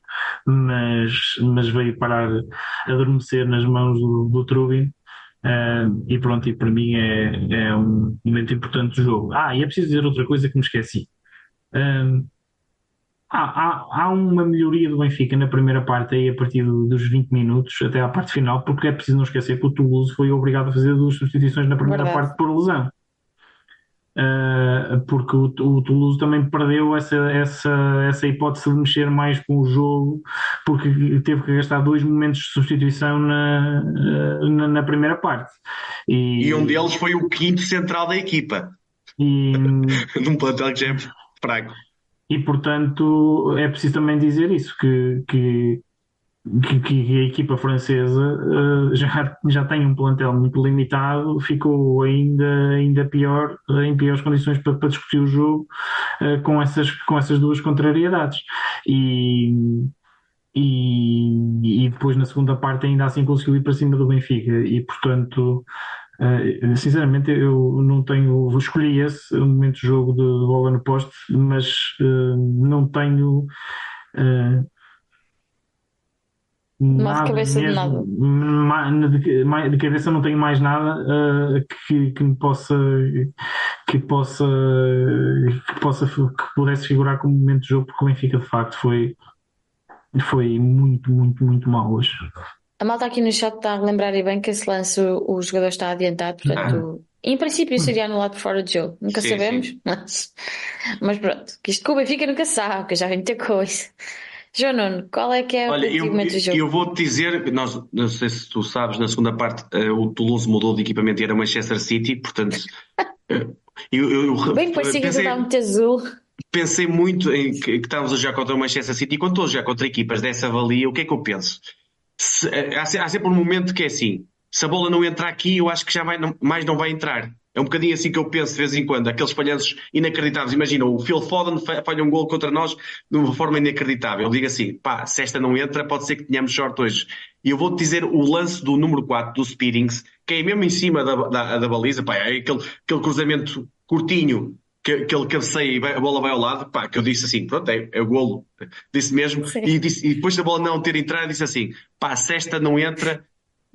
mas, mas veio parar, adormecer nas mãos do, do Trubin. Uh, e pronto, e para mim é, é um momento importante do jogo. Ah, e é preciso dizer outra coisa que me esqueci. Uh, Há, há, há, uma melhoria do Benfica na primeira parte, aí a partir dos 20 minutos até à parte final, porque é preciso não esquecer que o Toulouse foi obrigado a fazer duas substituições na primeira Verdade. parte por lesão. Uh, porque o, o, Toulouse também perdeu essa, essa, essa hipótese de mexer mais com o jogo, porque teve que gastar dois momentos de substituição na, na, na primeira parte.
E, e, um deles foi o quinto central da equipa. E... Num plantel que já é fraco.
E, portanto, é preciso também dizer isso, que, que, que, que a equipa francesa uh, já, já tem um plantel muito limitado, ficou ainda, ainda pior, em piores condições para, para discutir o jogo uh, com, essas, com essas duas contrariedades. E, e, e depois na segunda parte ainda assim conseguiu ir para cima do Benfica e portanto Uh, sinceramente, eu não tenho. Escolhi esse momento de jogo de, de bola no poste, mas uh, não tenho. Uh,
nada de cabeça mesmo,
de nada. De, cabeça não tenho mais nada que, que me possa. que possa. que possa. que pudesse figurar como momento de jogo, porque o Benfica de facto foi. foi muito, muito, muito mal hoje.
A malta aqui no chat está a lembrar e bem que esse lance o, o jogador está adiantado, portanto, ah. em princípio seria anulado por fora de jogo. Nunca sim, sabemos, sim. Mas, mas pronto, que isto com o Benfica nunca sabe, que já vem muita coisa. João Nuno, qual é que é
Olha, o momento do jogo? Eu vou-te dizer, nós, não sei se tu sabes, na segunda parte uh, o Toulouse mudou de equipamento e era Manchester City, portanto. uh, eu, eu,
bem parecia que estava muito azul.
Pensei muito em que, que estávamos a jogar contra o Manchester City e quando estou a jogar contra equipas dessa valia, o que é que eu penso? Se, há, há, sempre um momento que é assim. se a bola não entrar aqui, eu acho que já vai, não, mais não vai entrar. É um bocadinho assim que eu penso de vez em quando. Aqueles falhanços inacreditáveis. Imagina, o Phil Foden falha um gol contra nós de uma forma inacreditável. Eu digo assim, pá, se esta não entra, pode ser que tenhamos sorte hoje. E eu vou-te dizer o lance do número 4, do Speedings, que é mesmo em cima da, da, da baliza, pá, é aquele, aquele cruzamento curtinho, que, que ele cabeceia e a bola vai ao lado, pá, que eu disse assim, pronto, é, é o golo. Disse mesmo. E, disse, e depois da bola não ter entrado, disse assim, pá, se esta não entra,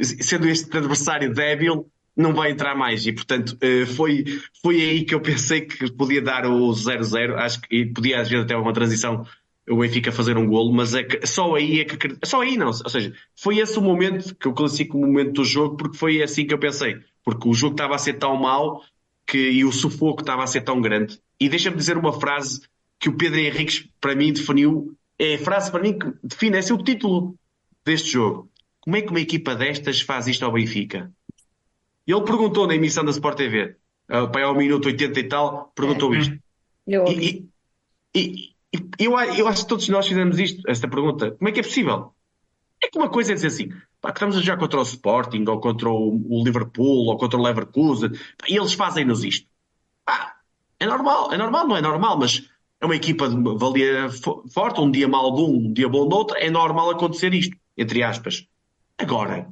sendo este adversário débil, não vai entrar mais. E, portanto, eh, foi, foi aí que eu pensei que podia dar o 0-0. Acho que podia, às vezes, até uma transição o Benfica fazer um golo, mas é que, só aí é que. Só aí não. Ou seja, foi esse o momento que eu classifico o momento do jogo, porque foi assim que eu pensei. Porque o jogo estava a ser tão mau que, e o sufoco estava a ser tão grande. E deixa-me dizer uma frase que o Pedro Henriques, para mim, definiu. É a frase para mim que define, é o título deste jogo. Como é que uma equipa destas faz isto ao Benfica? Ele perguntou na emissão da Sport TV, uh, para ao minuto 80 e tal, perguntou é. isto.
Eu
e, e, e, eu, eu acho que todos nós fizemos isto, esta pergunta. Como é que é possível? É que uma coisa é dizer assim, pá, que estamos a jogar contra o Sporting, ou contra o, Liverpool, ou contra o Leverkusen, pá, e eles fazem-nos isto. Pá, é normal, é normal, não é normal, mas é uma equipa de valia forte, um dia mal de um, um dia bom de outro, é normal acontecer isto, entre aspas. Agora,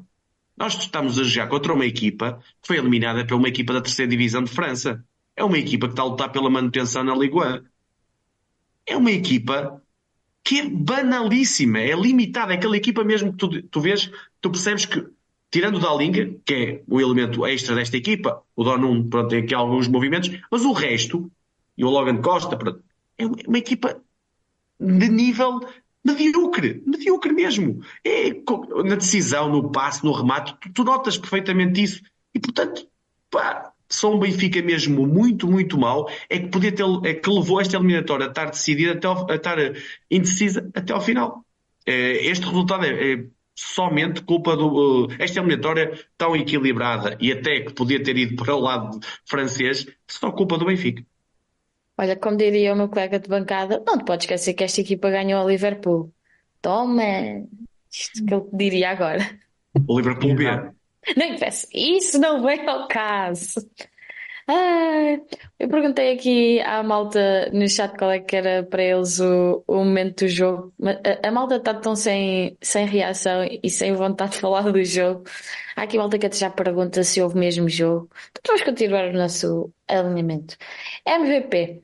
nós estamos a jogar contra uma equipa que foi eliminada por uma equipa da terceira divisão de França. É uma equipa que está a lutar pela manutenção na Ligue 1. É uma equipa que é banalíssima, é limitada. É aquela equipa mesmo que tu, tu vês, tu percebes que, tirando o Dalinga, que é o elemento extra desta equipa, o Donum, pronto, tem aqui alguns movimentos, mas o resto, e o Logan Costa, pronto, é uma equipa de nível Mediocre, mediocre mesmo. É, na decisão, no passe, no remate, tu, tu notas perfeitamente isso. E portanto, pá, só um Benfica mesmo muito, muito mal é que podia ter, é que levou esta eliminatória a estar decidida até ao, a estar indecisa até ao final. É, este resultado é, é, somente culpa do. Uh, esta eliminatória tão equilibrada e até que podia ter ido para o lado francês, só culpa do Benfica.
Olha, como diria o meu colega de bancada, não te podes esquecer que esta equipa ganhou ao Liverpool. Toma! Isto que eu diria agora.
O Liverpool B.
Não interessa. Isso não vem ao caso. Ah, eu perguntei aqui à malta no chat qual é que era para eles o, o momento do jogo. A, a malta está tão sem, sem reação e sem vontade de falar do jogo. Há aqui malta que já pergunta se houve mesmo jogo. Então vamos continuar o nosso alinhamento. MVP.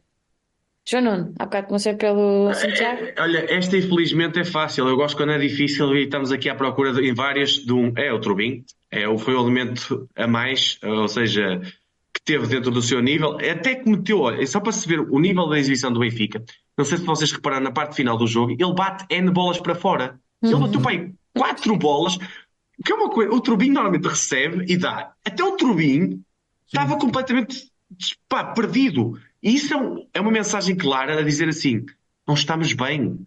João Nuno, há bocado comecei pelo Santiago.
É, olha, esta infelizmente é fácil. Eu gosto quando é difícil e estamos aqui à procura de, em várias de um. É o Trubin. É, foi o elemento a mais, ou seja, que teve dentro do seu nível. Até que meteu, olha, só para se ver o nível da exibição do Benfica. Não sei se vocês repararam na parte final do jogo, ele bate N bolas para fora. Uhum. Ele bateu pai quatro bolas. Que é uma coisa, o Trubin normalmente recebe e dá. Até o Trubin estava completamente pá, perdido. E isso é, um, é, uma mensagem clara a dizer assim: não estamos bem.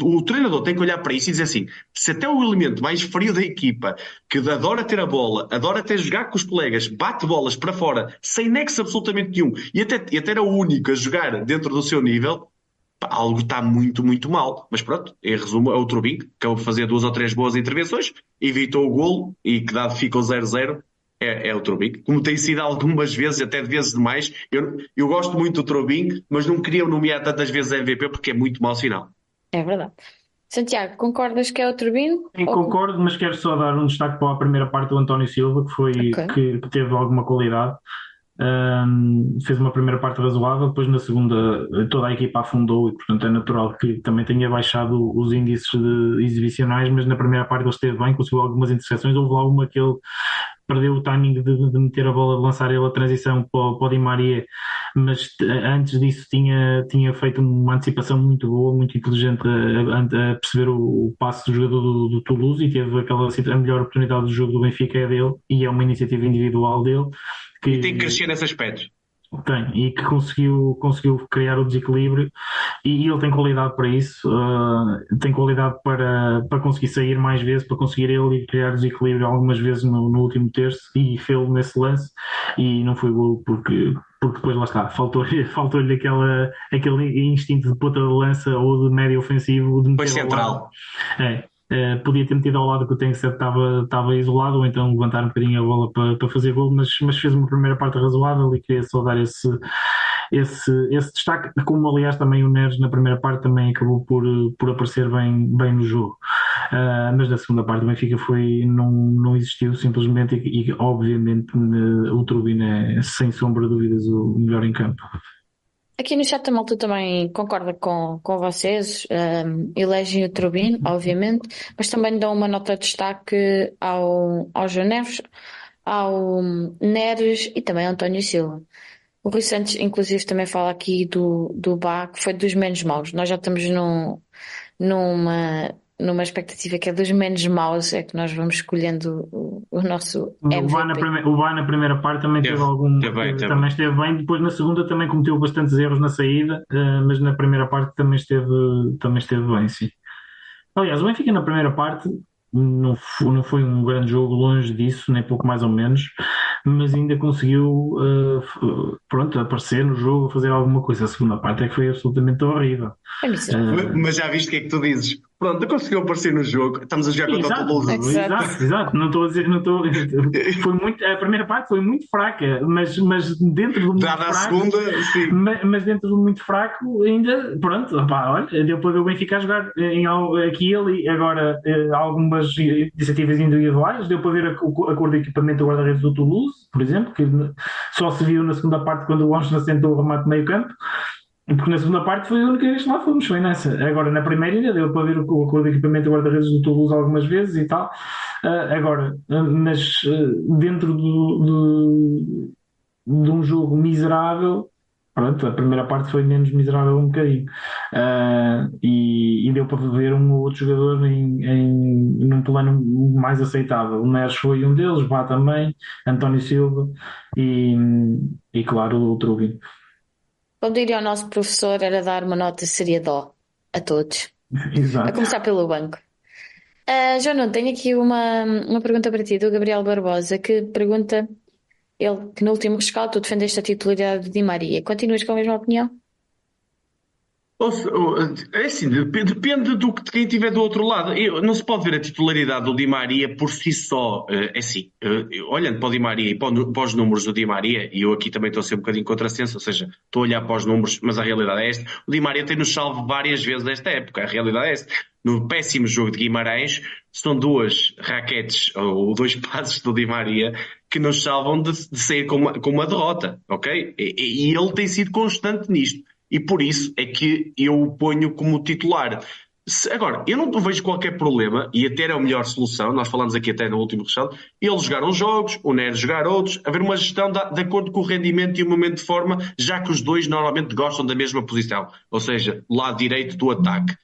O, o, treinador tem que olhar para isso e dizer assim: se até o elemento mais frio da equipa, que adora ter a bola, adora até jogar com os colegas, bate bolas para fora, sem nexo absolutamente nenhum, e até, e até era o único a jogar dentro do seu nível, pá, algo está muito, muito mal. Mas pronto, em resumo, é o Trubin, que acabou de fazer duas ou três boas intervenções, evitou o golo e que dado fica o 0-0 é, é o Trubin, como tem sido algumas vezes, até de vezes demais. Eu, eu gosto muito do Trubin, mas não queria nomear tantas vezes a MVP porque é muito mau sinal.
É verdade. Santiago, concordas que é o Turbino?
Sim, ou... concordo, mas quero só dar um destaque para a primeira parte do António Silva, que foi que, teve alguma qualidade. Um, fez uma primeira parte razoável, depois na segunda toda a equipa afundou e portanto é natural que também tenha baixado os índices exibicionais, mas na primeira parte ele esteve bem, conseguiu algumas interseções, houve lá uma que ele perdeu o timing de, de, meter a bola, de lançar ele a transição para, para o Di Maria, mas antes disso tinha, tinha feito uma antecipação muito boa, muito inteligente a, a perceber o, o, passo do jogador do, do, Toulouse e teve aquela a melhor oportunidade do jogo do Benfica é dele e é uma iniciativa individual dele.
Que, e tem que crescer nesse aspecto.
Tem, e que conseguiu, conseguiu criar o desequilíbrio e, e ele tem qualidade para isso, uh, tem qualidade para, para conseguir sair mais vezes, para conseguir ele criar desequilíbrio algumas vezes no, no último terço e fez nesse lance e não foi gol porque, porque depois lá está, faltou-lhe faltou aquele instinto de ponta de lança ou de médio ofensivo de
Foi central.
É, Uh, podia ter metido ao lado que o Tencent estava, estava isolado, ou então levantar um bocadinho a bola para, para fazer gol, mas, mas fez uma primeira parte razoável e queria só dar esse, esse, esse destaque, como aliás também o Neres na primeira parte também acabou por, por aparecer bem, bem no jogo. Uh, mas na segunda parte o Benfica foi, não, não existiu simplesmente e, e obviamente o Trubin é sem sombra de dúvidas o melhor em campo.
Aqui no chat a malta também concorda com, com vocês, um, elegem o Trubin, obviamente, mas também dão uma nota de destaque ao, ao João Neves, ao Neres e também ao António Silva. O Rui Santos, inclusive, também fala aqui do, do Bá, que foi dos menos maus. Nós já estamos num, numa, numa expectativa que é dos menos maus, é que nós vamos escolhendo o, o nosso MVP.
O Bá, na primeira, o na primeira parte também teve, teve algum. Teve bem, teve. Também esteve bem. Depois na segunda também cometeu bastantes erros na saída, uh, mas na primeira parte também esteve, também esteve bem, sim. Aliás, o Benfica na primeira parte não foi, não foi um grande jogo, longe disso, nem pouco mais ou menos mas ainda conseguiu uh, pronto, aparecer no jogo, fazer alguma coisa. A segunda parte é que foi absolutamente horrível.
É uh, mas já viste o que é que tu dizes? Pronto, conseguiu aparecer no jogo. Estamos a jogar contra o Toulouse.
Exato, exato. Não estou a dizer, não estou. Foi muito, a primeira parte foi muito fraca, mas, mas dentro do muito Dada fraco.
a segunda, sim.
Mas, mas, dentro do muito fraco, ainda, pronto, opá, olha, deu para ver o Benfica a jogar em, aqui e agora eh, algumas iniciativas individuais. Deu para ver a, a cor do equipamento do guarda-redes do Toulouse, por exemplo, que só se viu na segunda parte quando o Anjo assentou o remate meio campo. Porque na segunda parte foi a única vez que lá fomos, foi nessa. Agora, na primeira ainda deu para ver o, o, o equipamento do guarda-redes do Toulouse algumas vezes e tal. Uh, agora, uh, mas uh, dentro do, do, de um jogo miserável, pronto, a primeira parte foi menos miserável um bocadinho. E, e, deu para ver um ou outro jogador em, em, num plano mais aceitável. O Neres foi um deles, Vá também, António Silva e, e claro, o Trubin.
Como diria o nosso professor, era dar uma nota seria dó a todos.
Exato.
A começar pelo banco. Uh, João, tenho aqui uma, uma pergunta para ti, do Gabriel Barbosa, que pergunta, ele que no último rescaldo tu defendeste a titularidade de Di Maria. Continuas com a mesma opinião?
É assim, depende do que quem estiver do outro lado. não se pode ver a titularidade do Di Maria por si só. Eh, é assim, eh, olhando para o Di Maria e para os números do Di Maria, e eu aqui também estou a ser um bocadinho contrassenso, ou seja, estou a olhar para os números, mas a realidade é esta. O Di Maria tem-nos salvo várias vezes desta época. A realidade é esta. No péssimo jogo de Guimarães, são duas raquetes ou dois passos do Di Maria que nos salvam de, de sair com uma, com uma derrota, ok? E, e ele tem sido constante nisto e por isso é que eu o ponho como titular. Agora, eu não vejo qualquer problema, e até era a melhor solução, nós falamos aqui até no último ressalto, eles jogaram jogos, o Neres jogar outros, haver uma gestão de, de, acordo com o rendimento e o momento de forma, já que os dois normalmente gostam da mesma posição, ou seja, lado direito do ataque.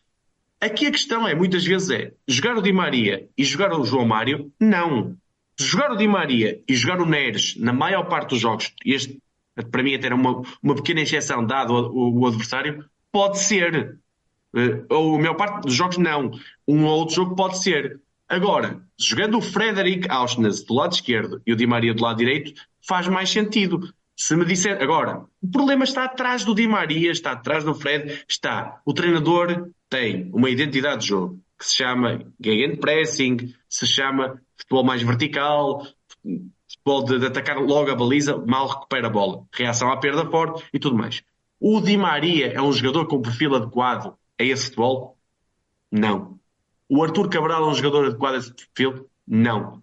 Aqui a questão é, muitas vezes é, jogar o Di Maria e jogar o João Mário? Não. Jogar o Di Maria e jogar o Neres, na maior parte dos jogos, este para mim até era uma, uma pequena exceção dado o, o adversário, pode ser. Uh, ou a maior parte dos jogos não. Um ou outro jogo pode ser. Agora, jogando o Frederic Auschnitz do lado esquerdo e o Di Maria do lado direito, faz mais sentido. Se me disser agora, o problema está atrás do Di Maria, está atrás do Fred, está. O treinador tem uma identidade de jogo que se chama Gegenpressing, se chama futebol mais vertical, futebol de, de, atacar logo a baliza, mal recupera a bola. Reação à perda forte e tudo mais. O Di Maria é um jogador com perfil adequado a esse futebol? Não. O Arthur Cabral é um jogador adequado a esse perfil? Não.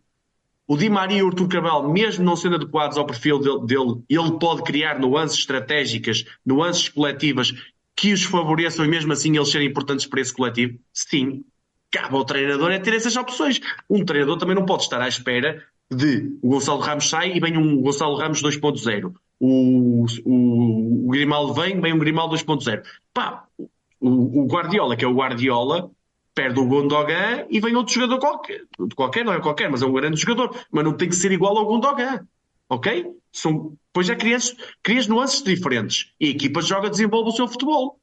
O Di Maria e o Arthur Cabral, mesmo não sendo adequados ao perfil dele, dele, ele pode criar nuances estratégicas, nuances coletivas que os favoreçam e mesmo assim eles serem importantes para esse coletivo? Sim. Cabe ao treinador é ter essas opções. Um treinador também não pode estar à espera de o Gonçalo Ramos sai e vem um Gonçalo Ramos 2.0. O, o, o Grimaldo vem, vem um Grimaldo 2.0. Pá, o, o, Guardiola, que é o Guardiola, perde o Gondogan e vem outro jogador qualquer. Qualquer, não é qualquer, mas é um grande jogador. Mas não tem que ser igual ao Gondogan. Ok? São, pois já crias, crias nuances diferentes. E a equipa joga, desenvolve o seu futebol.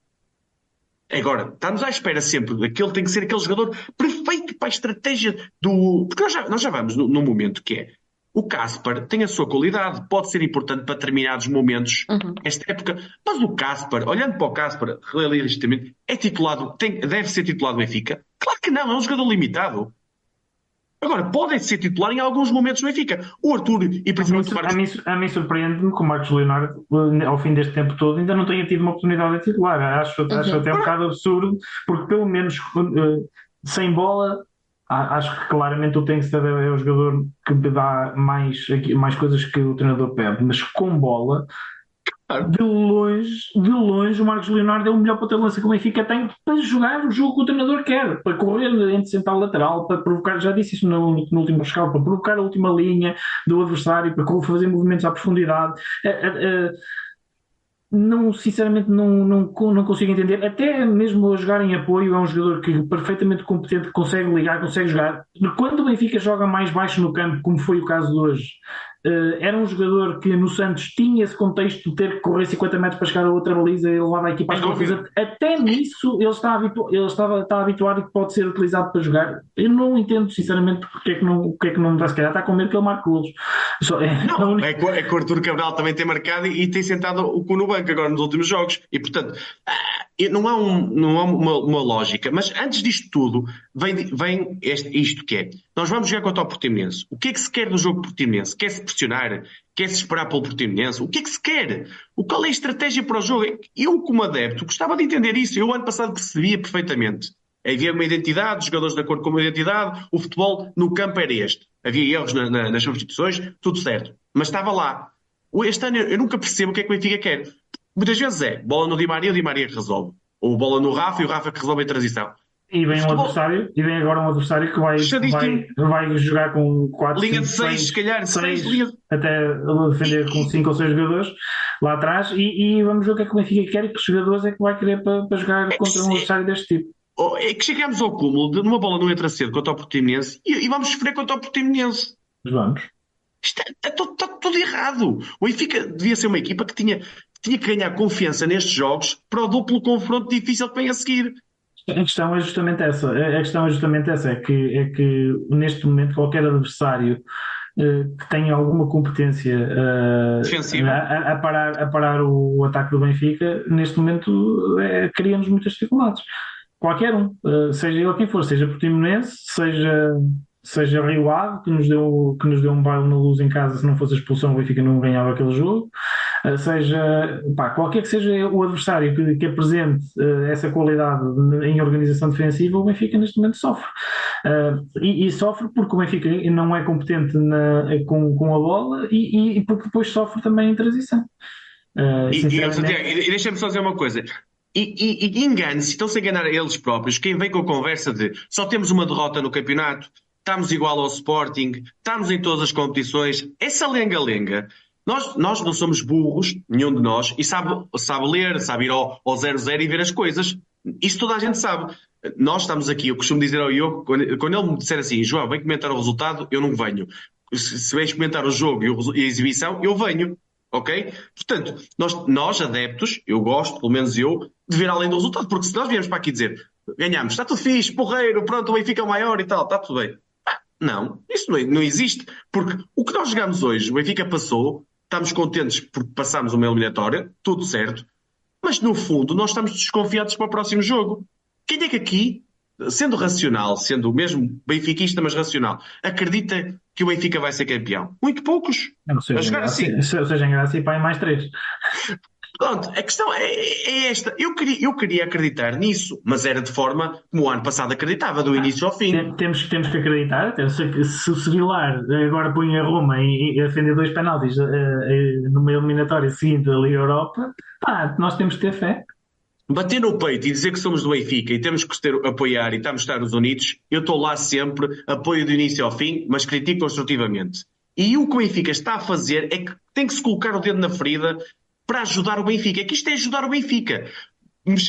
Agora, estamos à espera sempre daquele tem que ser aquele jogador perfeito para a estratégia do. Porque nós já, nós já vamos num momento que é O Casper tem a sua qualidade, pode ser importante para determinados momentos
Uhum.
esta época, mas o Casper, olhando para o Casper, realisticamente, é titulado, tem- deve ser titulado do Benfica? Claro que não, é um jogador limitado. Agora, pode ser titular em alguns momentos do Benfica. O Arthur, e principalmente o
sur- a
Marcos,
mim, a mim surpreende-me que o Marcos Leonardo, eh, ao fim deste tempo todo, ainda não tenha tido uma oportunidade de titular. Acho, acho
Uhum.
até um bocado absurdo, porque pelo menos eh, sem bola, acho que claramente o Tengsted é o jogador que dá mais, mais coisas que o treinador pede, mas com bola. De longe, de longe, o Marcos Leonardo é o melhor ponta de lança que o Benfica tem para jogar o jogo que o treinador quer, para correr entre central lateral, para provocar, já disse isso no, no último rescaldo, para provocar a última linha do adversário, para fazer movimentos à profundidade. Eh, eh, eh, não, sinceramente, não, não, não consigo entender. Até mesmo a jogar em apoio, é um jogador que perfeitamente competente, consegue ligar, consegue jogar. Quando o Benfica joga mais baixo no campo, como foi o caso de hoje, era um jogador que no Santos tinha esse contexto de ter que correr 50 metros para chegar a outra baliza e levar a equipa às. Até nisso ele está, habitu ele estava, está habituado e que pode ser utilizado para jogar. Eu não entendo, sinceramente, porque é que não, porque é que não dá. Se calhar está com medo que ele marque golos. Só, é,
Não,
única-
é que, é que o Arthur Cabral também tem marcado e, e tem sentado o cu no banco agora nos últimos jogos. E, portanto, ah, não há, um, não há uma, uma lógica. Mas antes disto tudo, vem, vem este, isto que é. Nós vamos jogar contra o Portimonense. O que é que se quer do jogo Portimonense? Quer-se pressionar? Quer-se esperar pelo Portimonense? O que é que se quer? O, qual é a estratégia para o jogo? Eu, como adepto, gostava de entender isso. Eu, ano passado, percebia perfeitamente. Havia uma identidade, os jogadores de acordo com uma identidade, o futebol no campo era este. Havia erros na- na- nas substituições, tudo certo. Mas estava lá. Este ano eu eu nunca percebo o que é que o Benfica quer. Muitas vezes é bola no Di Maria, o Di Maria que resolve. Ou bola no Rafa e o Rafa que resolve a transição.
E vem um
Futebol-
adversário, e vem agora um adversário que vai, vai, vai jogar com 4,
Linha de seis, se calhar, seis, linha de-
até defender com 5 ou 6 jogadores lá atrás, e, e vamos ver o que é que o Benfica quer e que jogadores é que vai querer para, para jogar
que
contra um adversário deste tipo.
Oh, É que chegamos ao cúmulo de numa bola não entra cedo contra o Portimonense e, e vamos sofrer contra o Portimonense.
Mas vamos.
Isto é- é tudo- está tudo errado. O Benfica devia ser uma equipa que tinha, tinha que ganhar confiança nestes jogos para o duplo confronto difícil que vem a seguir.
A questão é justamente essa. A questão é justamente essa, é que, é que neste momento qualquer adversário eh, que tenha alguma competência eh,
Defensiva.
a, a- parar, a parar o, ataque do Benfica, neste momento eh, cria-nos muitas dificuldades. Qualquer um, eh, seja ele quem for, seja Portimonense, seja, seja Rio Ave, que nos, deu, que nos deu um baile na luz em casa, se não fosse a expulsão, o Benfica não ganhava aquele jogo. Seja pá, qualquer que seja o adversário que, que apresente uh, essa qualidade em organização defensiva, o Benfica neste momento sofre. Uh, e, e, sofre porque o Benfica não é competente na, com, com a bola e, e, porque depois sofre também em transição.
Uh, e, sinceramente... e, e deixa-me só dizer uma coisa. E, e, e engane-se, estão-se a enganar eles próprios. Quem vem com a conversa de só temos uma derrota no campeonato, estamos igual ao Sporting, estamos em todas as competições, essa lenga-lenga nós, nós não somos burros, nenhum de nós, e sabe, sabe ler, sabe ir ao 0-0 e ver as coisas. Isso toda a gente sabe. Nós estamos aqui, eu costumo dizer ao Iogo, quando, quando ele me disser assim, João, vem comentar o resultado, eu não venho. Se, se comentar o jogo e, e a exibição, eu venho. Ok? Portanto, nós, nós, adeptos, eu gosto, pelo menos eu, de ver além do resultado, porque se nós viemos para aqui dizer ganhamos, está tudo fixe, porreiro, pronto, o Benfica é o maior e tal, está tudo bem. Não, isso não, não existe, porque o que nós jogamos hoje, o Benfica passou, estamos contentes porque passámos uma eliminatória, tudo certo, mas no fundo nós estamos desconfiados para o próximo jogo. Quem é que aqui, sendo racional, sendo mesmo benfiquista, mas racional, acredita que o Benfica vai ser campeão? Muito poucos.
Não seja,
a jogar assim.
seja em graça e para mais três.
Pronto, a questão é, é, esta. Eu queria, eu queria acreditar nisso, mas era de forma como o ano passado acreditava, do início ao fim.
Temos, temos que acreditar, se, se o Sevilar agora põe a Roma e, e defender dois penaltis uh, uh, numa eliminatória seguinte da Liga Europa, pá, nós temos que ter fé.
Bater no peito e dizer que somos do Benfica e temos que ter, apoiar e estamos estar unidos, eu estou lá sempre, apoio do início ao fim, mas critico construtivamente. E o que o Benfica está a fazer é que tem que se colocar o dedo na ferida para ajudar o Benfica. É que isto é ajudar o Benfica.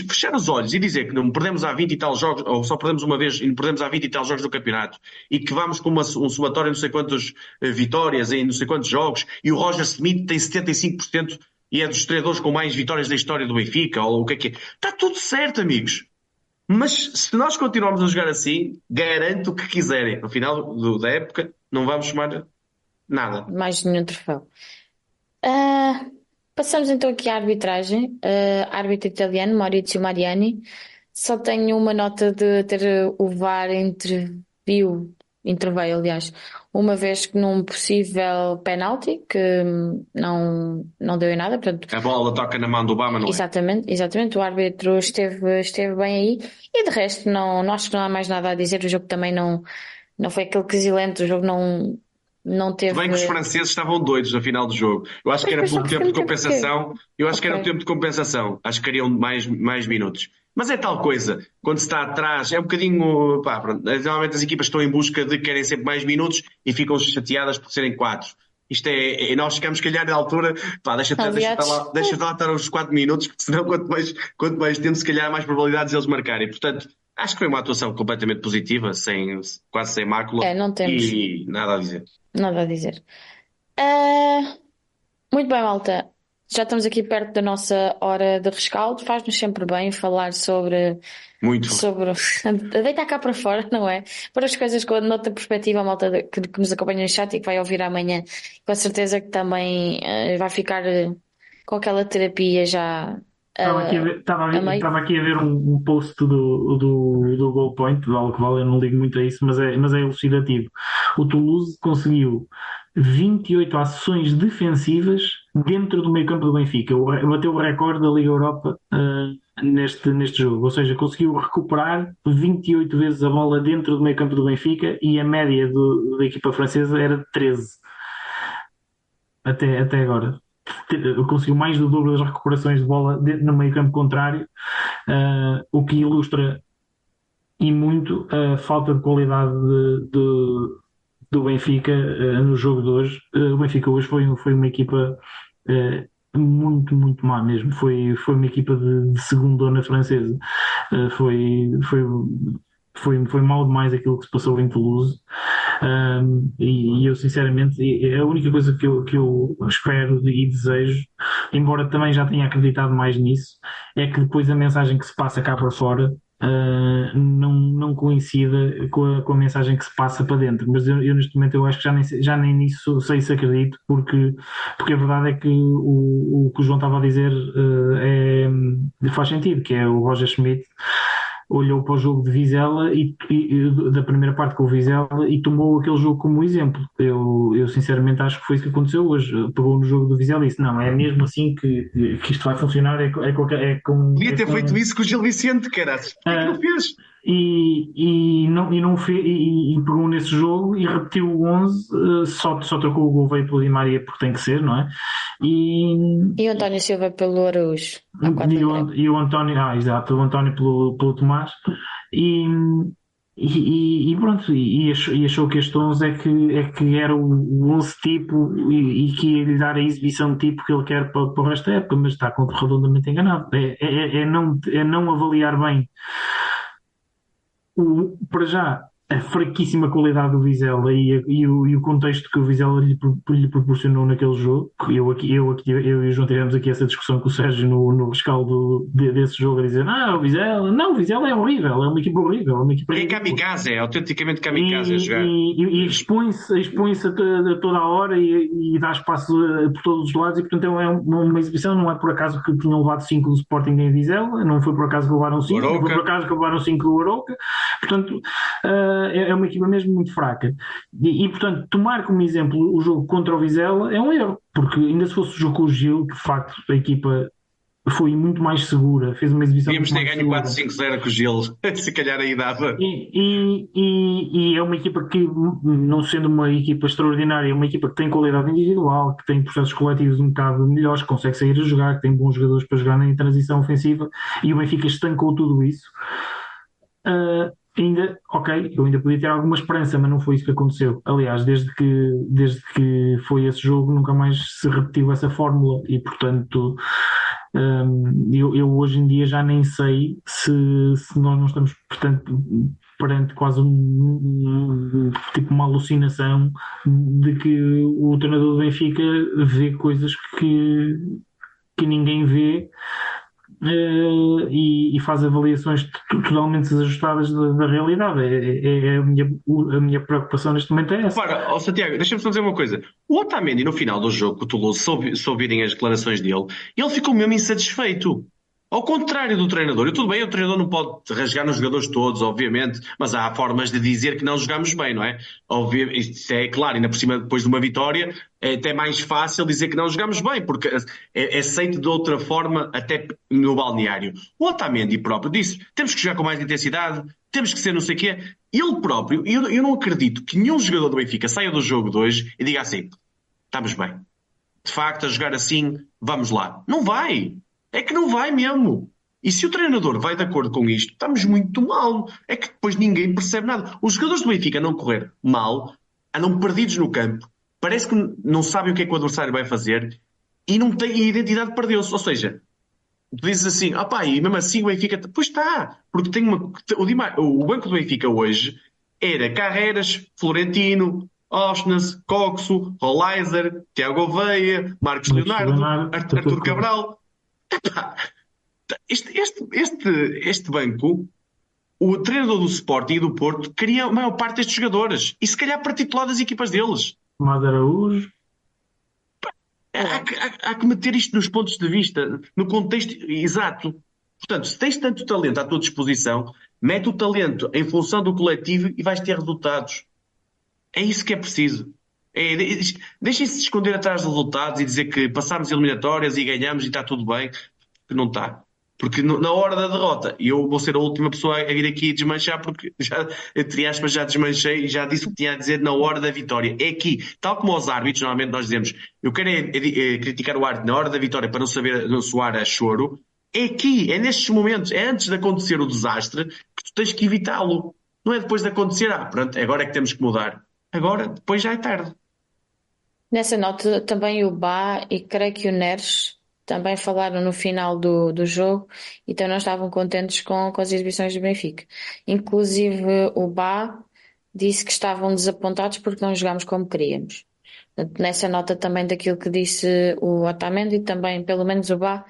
Fechar os olhos e dizer que não perdemos há 20 e tal jogos, ou só perdemos uma vez e perdemos há 20 e tal jogos do campeonato, e que vamos com uma, um somatório não sei quantas uh, vitórias em não sei quantos jogos, e o Roger Smith tem 75% e é dos treinadores com mais vitórias da história do Benfica, ou o que é que é. Está tudo certo, amigos. Mas se nós continuarmos a jogar assim, garanto o que quiserem. No final do, da época, não vamos chamar Nada.
Mais nenhum troféu. Uh, passamos então aqui à arbitragem. Uh, árbitro italiano, Maurizio Mariani. Só tenho uma nota de ter o VAR interviu, interveio, aliás, uma vez que num possível penalti que não, não deu em nada. Portanto,
a bola toca na mão do Obama, não
é? Exatamente, exatamente. O árbitro esteve, esteve bem aí e de resto não, não acho que não há mais nada a dizer. O jogo também não, não foi aquele quesilento, o jogo não, não teve.
Bem que os franceses estavam doidos na final do jogo. Eu acho que era pelo tempo de compensação. Eu acho que era o tempo de compensação. Acho que queriam mais, mais minutos. Mas é tal coisa, quando se está atrás, é um bocadinho. Pá, pronto, normalmente as equipas estão em busca de querem sempre mais minutos e ficam chateadas por serem quatro. Isto é, é nós ficamos calhar na altura, pá, deixa, deixa, lá, deixa lá estar os quatro minutos, porque senão quanto mais, quanto mais tempo, se calhar, mais probabilidades de eles marcarem. Portanto, acho que foi uma atuação completamente positiva, sem, quase sem mácula.
É, não temos.
E nada a dizer.
Nada a dizer. Uh, muito bem, malta já estamos aqui perto da nossa hora de rescaldo, faz-nos sempre bem falar sobre.
Muito.
Sobre. Deitar cá para fora, não é? Para as coisas com outra perspectiva, a malta que, que, nos acompanha no chat e que vai ouvir amanhã, com certeza que também uh, vai ficar uh, com aquela terapia já.
Estava aqui, a ver, estava, a, estava aqui a ver um, um post do, do, do Goal Point, do Alcoval, eu não ligo muito a isso, mas é, mas é elucidativo. O Toulouse conseguiu 28 ações defensivas dentro do meio campo do Benfica. Bateu o recorde da Liga Europa uh, neste, neste jogo. Ou seja, conseguiu recuperar 28 vezes a bola dentro do meio campo do Benfica e a média do, da equipa francesa era de 13. Até, até agora. Conseguiu mais do dobro das recuperações de bola no meio campo contrário, uh, o que ilustra e muito a falta de qualidade de, de do Benfica uh, no jogo de hoje. Uh, o Benfica hoje foi, foi uma equipa muito, muito má mesmo. Foi, foi uma equipa de, de segundona francesa. foi, foi, foi, foi mal demais aquilo que se passou em Toulouse. Um, e, e, eu sinceramente a única coisa que eu, que eu espero e desejo, embora também já tenha acreditado mais nisso, é que depois a mensagem que se passa cá para fora uh, não, não coincida com a, com a mensagem que se passa para dentro. Mas eu, eu, neste momento eu acho que já nem, já nem nisso sei se acredito, porque, porque a verdade é que o, o que o João estava a dizer uh, é, faz sentido, que é o Roger Schmidt olhou para o jogo de Vizela e, e, da primeira parte com o Vizela e tomou aquele jogo como exemplo. Eu, eu sinceramente acho que foi isso que aconteceu hoje. Pegou no jogo do Vizela e disse: Não, é mesmo assim que, que isto vai funcionar. É, é, é com.
Devia
é
ter
com...
feito isso com o Gil Vicente, cara. O que é que não fez?
E, e, não, e, não fez, e, e, pegou nesse jogo e repetiu o 11, eh, só, só trocou o gol veio pelo Di Maria porque tem que ser, não é?
E, e o António Silva pelo Araújo.
E o, e o António, ah, exato, o António pelo, pelo Tomás. E, e, e, pronto, e achou, e achou, que este 11 é que, é que era o 11 tipo e, e, que ia lhe dar a exibição de tipo que ele quer para, para o resto da época, mas está redondamente enganado. É, é, é, não, é não avaliar bem o, para já, a fraquíssima qualidade do Vizela e, e, o, e o contexto que o Vizela lhe, lhe, proporcionou naquele jogo. Eu, aqui, eu, aqui, eu e o João tivemos aqui essa discussão com o Sérgio no, no rescaldo de, desse jogo a dizer: Ah, o Vizela, não, o Vizela é horrível, é uma equipa horrível. É, uma equipa
é kamikaze, é autenticamente kamikaze
e,
a jogar.
E, expõe-se expõe a, a, toda a hora e, dá espaço por todos os lados, e portanto é uma, uma exibição. Não é por acaso que tinham levado 5 do Sporting em Vizela, não foi por acaso que levaram 5, não foi por acaso que levaram 5 do Aroca. Portanto, uh, é, é uma equipa mesmo mesmo muito fraca. E, e, portanto, tomar como exemplo o jogo contra o Vizela é um erro, porque ainda se fosse o jogo com o Gil, que de facto a equipa foi muito mais segura, fez uma exibição.
Devíamos ter ganho 4-5-0 com o Gil, se calhar aí dava.
E, e, e, e, é uma equipa que, não sendo uma equipa extraordinária, é uma equipa que tem qualidade individual, que tem processos coletivos um bocado melhores, que consegue sair a jogar, que tem bons jogadores para jogar na transição ofensiva, e o Benfica estancou tudo isso. Uh, ainda, ok, eu ainda podia ter alguma esperança, mas não foi isso que aconteceu. Aliás, desde que, desde que foi esse jogo, nunca mais se repetiu essa fórmula e, portanto, um, eu, eu, hoje em dia já nem sei se, se nós não estamos, portanto, perante quase um, um, tipo uma alucinação de que o treinador do Benfica vê coisas que, que ninguém vê uh, e, e, faz avaliações totalmente desajustadas da, da realidade. É, é, é, a, minha, a minha preocupação neste momento é essa.
Para, oh Santiago, deixa-me só dizer uma coisa. O Otamendi, no final do jogo, o Toulouse, se ouvirem as declarações dele, ele ficou mesmo insatisfeito. Ao contrário do treinador, e tudo bem, o treinador não pode rasgar nos jogadores todos, obviamente, mas há formas de dizer que não jogamos bem, não é? Óbvio, isso é claro, ainda por cima, depois de uma vitória, é até mais fácil dizer que não jogamos bem, porque é, é aceito de outra forma até no balneário. O Otamendi próprio disse, temos que jogar com mais intensidade, temos que ser não sei o quê. Ele próprio, eu, eu não acredito que nenhum jogador do Benfica saia do jogo de hoje e diga assim, estamos bem. De facto, a jogar assim, vamos lá. Não vai. É que não vai mesmo. E se o treinador vai de acordo com isto, estamos muito mal. É que depois ninguém percebe nada. Os jogadores do Benfica não correr mal, andam perdidos no campo, parece que não sabem o que é que o adversário vai fazer e não tem, a identidade perdeu-se. Ou seja, tu dizes assim, ah pá, e mesmo assim o Benfica. Pois está, porque tem uma. O, o banco do Benfica hoje era Carreiras, Florentino, Osnes, Coxo, Rolaiser, Tiago Veia, Marcos Leonardo, Arthur Cabral. Este, este, este, este banco, o treinador do Sporting e do Porto queria a maior parte destes jogadores. E se calhar para titular das equipas deles.
Mas Araújo.
Há, há, há, que meter isto nos pontos de vista, no contexto exato. Portanto, se tens tanto talento à tua disposição, mete o talento em função do coletivo e vais ter resultados. É isso que é preciso. É, Deixem-se esconder atrás dos resultados e dizer que passámos eliminatórias e ganhamos e está tudo bem, que não está. Porque na hora da derrota, e eu vou ser a última pessoa a vir aqui desmanchar, porque já, entre aspas, já desmanchei e já disse o que tinha a dizer na hora da vitória. É aqui, tal como aos árbitros, normalmente nós dizemos, eu quero é, é, é criticar o árbitro na hora da vitória para não saber não soar a choro. É aqui, é nestes momentos, é antes de acontecer o desastre que tu tens que evitá-lo. Não é depois de acontecer, ah, pronto, agora é que temos que mudar. Agora, depois já é tarde.
Nessa nota também o Bá e creio que o Neres também falaram no final do, do jogo então não estavam contentes com, com as exibições do Benfica. Inclusive o Bá disse que estavam desapontados porque não jogámos como queríamos. Nessa nota também daquilo que disse o Otamendi, também, pelo menos o Bá,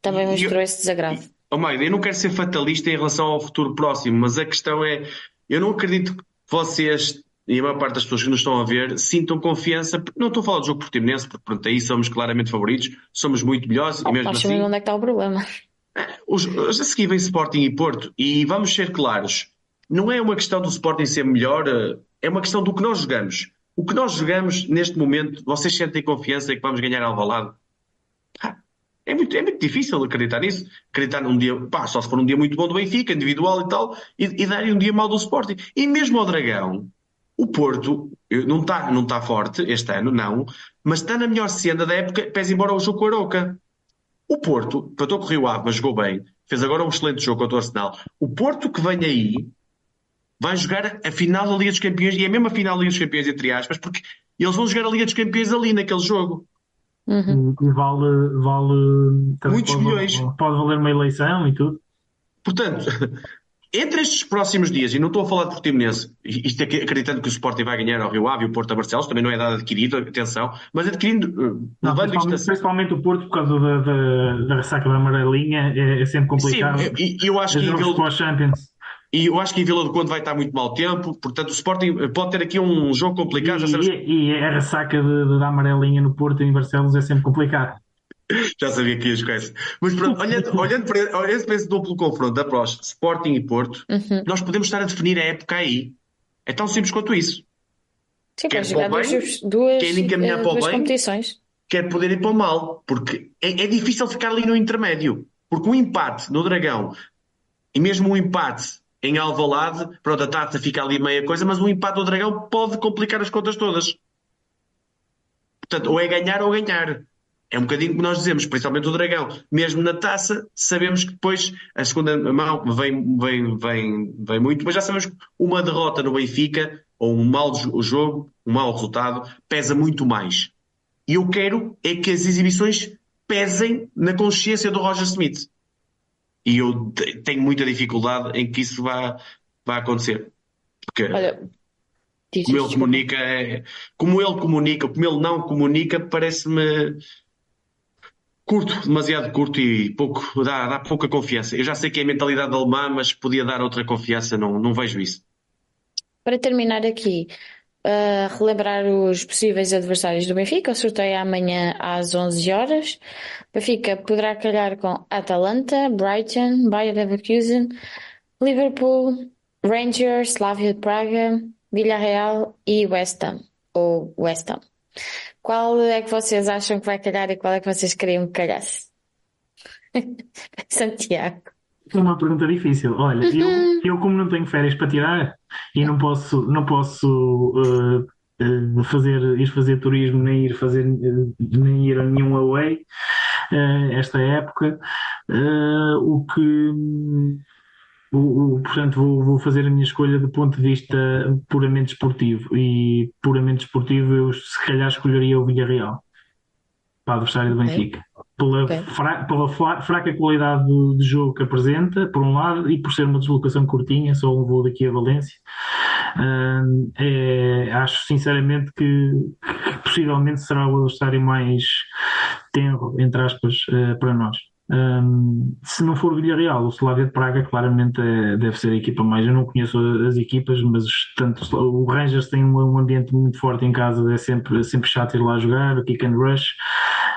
também mostrou esse desagrado.
Oh, Maida, eu não quero ser fatalista em relação ao futuro próximo, mas a questão é, eu não acredito que vocês e a maior parte das pessoas que nos estão a ver sintam confiança. Não estou a falar do jogo portimonense, porque pronto, aí somos claramente favoritos, somos muito melhores
oh,
e mesmo assim...
onde é que está o problema.
É, os, a seguir vem Sporting e Porto e vamos ser claros, não é uma questão do Sporting ser melhor, eh, é uma questão do que nós jogamos. O que nós jogamos neste momento, vocês sentem confiança que vamos ganhar Alvalade? Ah, é muito, é muito difícil acreditar nisso. Acreditar num dia, pá, só se for um dia muito bom do Benfica, individual e tal, e, e darem um dia mau do Sporting. E mesmo ao Dragão, o Porto não está não tá forte este ano, não, mas está na melhor senda da época, pese embora o jogo com a Aroca. O Porto, empatou com o Rio Ave, mas jogou bem, fez agora um excelente jogo contra o Arsenal. O Porto que vem aí vai jogar a final da Liga dos Campeões, e é mesmo a final da Liga dos Campeões, entre aspas, porque eles vão jogar a Liga dos Campeões ali, naquele jogo.
Uhum. E vale, vale
muitos
pode,
milhões.
Pode valer uma eleição e tudo.
Portanto, entre estes próximos dias, e não estou a falar de Portimonense, isto é acreditando que o Sporting vai ganhar ao Rio Ave e o Porto a Barcelos, também não é dado adquirido, atenção, mas adquirindo,
eh, não, levando principalmente, isto a... principalmente o Porto, por causa da, da, da ressaca da amarelinha, é, é sempre complicado.
Sim, e eu, eu acho que Vila... Champions. E eu acho que em Vila do Conde vai estar muito mau tempo, portanto o Sporting pode ter aqui um jogo complicado.
E, sabes... e, a ressaca da amarelinha no Porto e em Barcelos é sempre complicado.
Já sabia que ias com essa. Mas pronto, olhando, olhando, para, para esse duplo confronto da PROS, Sporting e Porto,
uhum.
nós podemos estar a definir a época aí. É tão simples quanto isso.
Sim, quer jogar duas, duas, quer encaminhar uh, para o bem, competições.
quer poder ir para o mal. Porque é, é difícil ficar ali no intermédio. Porque um empate no Dragão e mesmo um empate em Alvalade, pronto, a taça fica ali meia coisa, mas um empate no Dragão pode complicar as contas todas. Portanto, ou é ganhar ou ganhar. É um bocadinho como nós dizemos, principalmente o Dragão. Mesmo na taça, sabemos que depois a segunda mão vem, vem, vem, vem muito, mas já sabemos que uma derrota no Benfica, ou um mau jogo, um mau resultado, pesa muito mais. E eu quero é que as exibições pesem na consciência do Roger Smith. E eu tenho muita dificuldade em que isso vá, vá acontecer. Porque Olha, como ele comunica, é, como ele comunica, como ele não comunica, parece-me curto, demasiado curto e pouco, dá, dá pouca confiança. Eu já sei que é a mentalidade alemã, mas podia dar outra confiança, não, não vejo isso.
Para terminar aqui, uh, relembrar os possíveis adversários do Benfica. O sorteio é amanhã às 11 horas. Benfica poderá calhar com Atalanta, Brighton, Bayer Leverkusen, Liverpool, Rangers, Slavia de Praga, Villarreal e West Ham. Ou West Ham. Qual é que vocês acham que vai calhar e qual é que vocês queriam que calhasse? Santiago.
É uma pergunta difícil. Olha, eu, eu como não tenho férias para tirar e não posso, não posso uh, uh, fazer, ir fazer turismo nem ir fazer nem ir a nenhum away uh, esta época, o que o, o, portanto vou, vou fazer a minha escolha do ponto de vista puramente esportivo e puramente esportivo eu se calhar escolheria o Villarreal para adversário do Benfica. Pela, okay. fra, pela fraca qualidade de jogo que apresenta, por um lado, e por ser uma deslocação curtinha, só um voo daqui a Valência. Uh, é, acho sinceramente que, que, possivelmente será o adversário mais tenro, entre aspas, uh, para nós. Um, se não for Villarreal, o Slavia de Praga claramente é, deve ser a equipa mais. Eu não conheço as equipas, mas tanto o Rangers tem um, um ambiente muito forte em casa, é sempre, é sempre chato ir lá jogar, o kick and rush.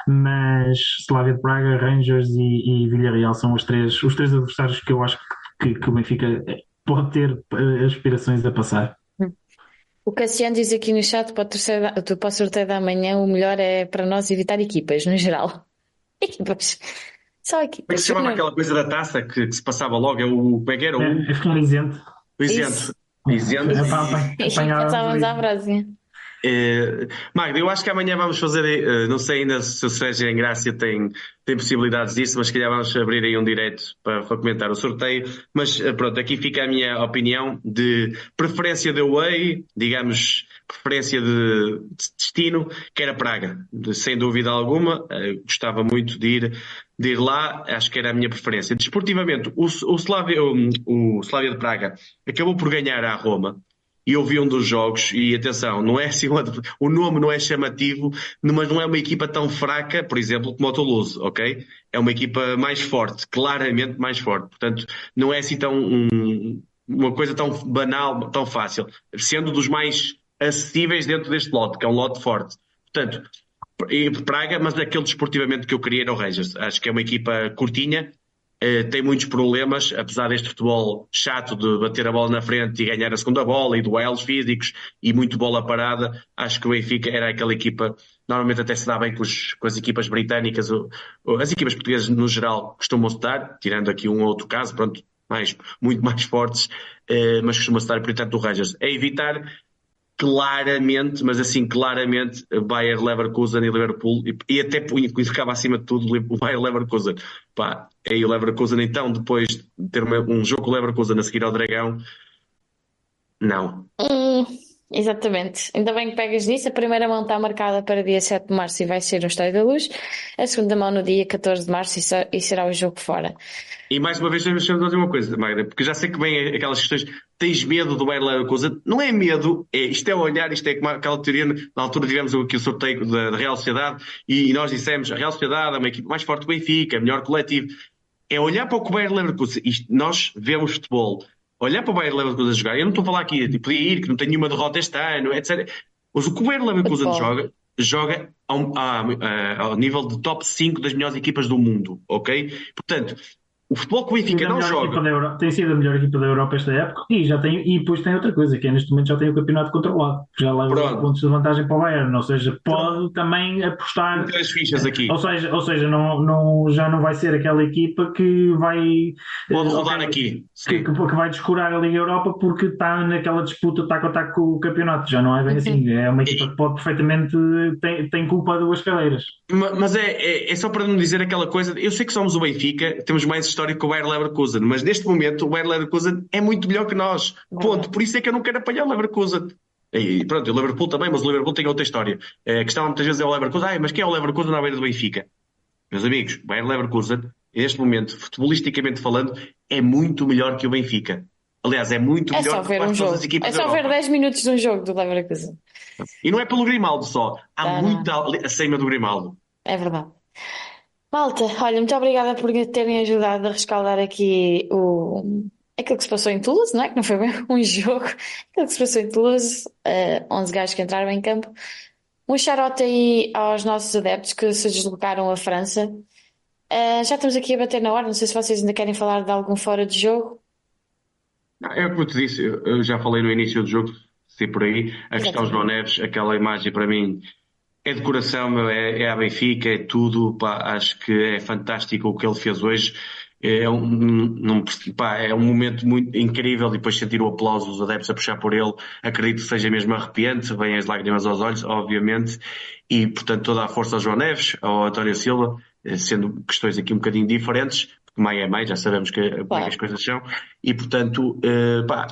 Mas Slavia de Praga, Rangers e, e Villarreal são os três, os três adversários que eu acho que, que o Benfica pode ter eh, aspirações a passar.
O Cassiano diz aqui no chat para o sorteio da manhã o melhor é para nós evitar equipas, no geral. Equipas. Só aqui.
Como é que se chamava aquela coisa da taça que, que, se passava logo? É o, como é que era? O,
é, é isento.
O isento. Isento.
Passávamos à próxima.
É, Magda, eu acho que amanhã vamos fazer, eh, não sei ainda se o Sérgio em Grácia tem, tem possibilidades disso, mas se calhar vamos abrir aí um direto para, para comentar o sorteio. Mas eh, pronto, aqui fica a minha opinião de preferência de away, digamos, preferência de destino, que era Praga, sem dúvida alguma. Eh, gostava muito de ir, de ir lá, acho que era a minha preferência. Desportivamente, o, o, Slavia, o, o Slavia de Praga acabou por ganhar à Roma e eu vi um dos jogos, e atenção, não é assim, o nome não é chamativo, mas não é uma equipa tão fraca, por exemplo, como o Toulouse, ok? É uma equipa mais forte, claramente mais forte. Portanto, não é assim tão um, uma coisa tão banal, tão fácil, sendo dos mais acessíveis dentro deste lote, que é um lote forte. Portanto, Praga, mas aquele desportivamente que eu queria era o Rangers. Acho que é uma equipa curtinha, eh, tem muitos problemas, apesar deste futebol chato de bater a bola na frente e ganhar a segunda bola e duelos físicos e muito bola parada, acho que o Benfica era aquela equipa, normalmente até se dá bem com, os, com as equipas britânicas, as equipas portuguesas no geral costumam-se dar, tirando aqui um ou outro caso, pronto, mais, muito mais fortes, eh, mas costuma-se dar, portanto, do Rangers. É evitar claramente, mas assim, claramente, Bayer Leverkusen e Liverpool, e, e até ficava acima de tudo o Bayer Leverkusen. Pá, aí o Leverkusen, então, depois de ter um jogo com o Leverkusen a seguir ao Dragão, não.
Exatamente. Ainda bem que pegas nisso. A primeira mão está marcada para dia 7 de março e vai ser no Estádio da Luz. A segunda mão no dia 14 de março e será o jogo fora.
E mais uma vez, deixa-me dizer uma coisa, Magda, porque já sei que vem aquelas questões, tens medo do Bayer Leverkusen? Não é medo, é, isto é olhar, isto é como aquela teoria, na altura tivemos aqui o sorteio da, da Real Sociedade e, nós dissemos, a Real Sociedade é uma equipe mais forte do Benfica, é melhor coletivo. É olhar para o o Bayer Leverkusen, isto, nós vemos futebol, olhar para o Bayer Leverkusen jogar, eu não estou a falar aqui, tipo, podia ir, que não tem nenhuma derrota este ano, etc. Mas o que o Bayer Leverkusen joga, joga ao, ao, nível de top 5 das melhores equipas do mundo, ok? Portanto, o futebol que o Benfica não joga.
tem sido a melhor equipa da Europa esta época e, já tem, e depois tem outra coisa, que é neste momento já tem o campeonato controlado. Já leva pontos de vantagem para o Bayern. Ou seja, pode Pronto. também apostar.
Três fichas aqui.
Ou seja, ou seja não, não, já não vai ser aquela equipa que vai.
Pode rodar aqui.
Que, que, que, vai descurar a Liga Europa porque está naquela disputa taco a taco com o campeonato. Já não é bem assim. É uma equipa que pode perfeitamente. tem, tem culpa de duas cadeiras.
Mas é, é, é só para não dizer aquela coisa. Eu sei que somos o Benfica, temos mais histórico que o Bayer Leverkusen, mas neste momento o Bayer Leverkusen é muito melhor que nós. Ponto. Por isso é que eu não quero apanhar o Leverkusen. E pronto, o Liverpool também, mas o Liverpool tem outra história. É, a questão muitas vezes é o Leverkusen. Ah, mas quem é o Leverkusen na beira do Benfica? Meus amigos, o Bayer Leverkusen, neste momento, futebolisticamente falando, é muito melhor que o Benfica. Aliás, é muito
é
melhor
só ver um jogo. as equipas É só ver 10 minutos de um jogo do Leverkusen.
E não é pelo Grimaldo só. Há tá, muito acima do Grimaldo.
É verdade. Malta, olha, muito obrigada por terem ajudado a rescaldar aqui o... aquilo que se passou em Toulouse, não é? Que não foi bem um jogo, aquilo que se passou em Toulouse, uh, 11 gajos que entraram em campo. Um charote aí aos nossos adeptos que se deslocaram à França. Uh, já estamos aqui a bater na hora, não sei se vocês ainda querem falar de algum fora de jogo.
É como eu te disse, eu já falei no início do jogo, se por aí, a questão João Neves, aquela imagem para mim é decoração, meu, é, é a Benfica, é tudo, pá, acho que é fantástico o que ele fez hoje. É um, um, pá, é um momento muito incrível e depois sentir o aplauso dos adeptos a puxar por ele, acredito que seja mesmo arrepiante, vêm as lágrimas aos olhos, obviamente, e portanto toda a força ao João Neves, ao António Silva, eh, sendo questões aqui um bocadinho diferentes, porque mãe é mãe, já sabemos que, como é que as coisas são, e portanto, uh, pá,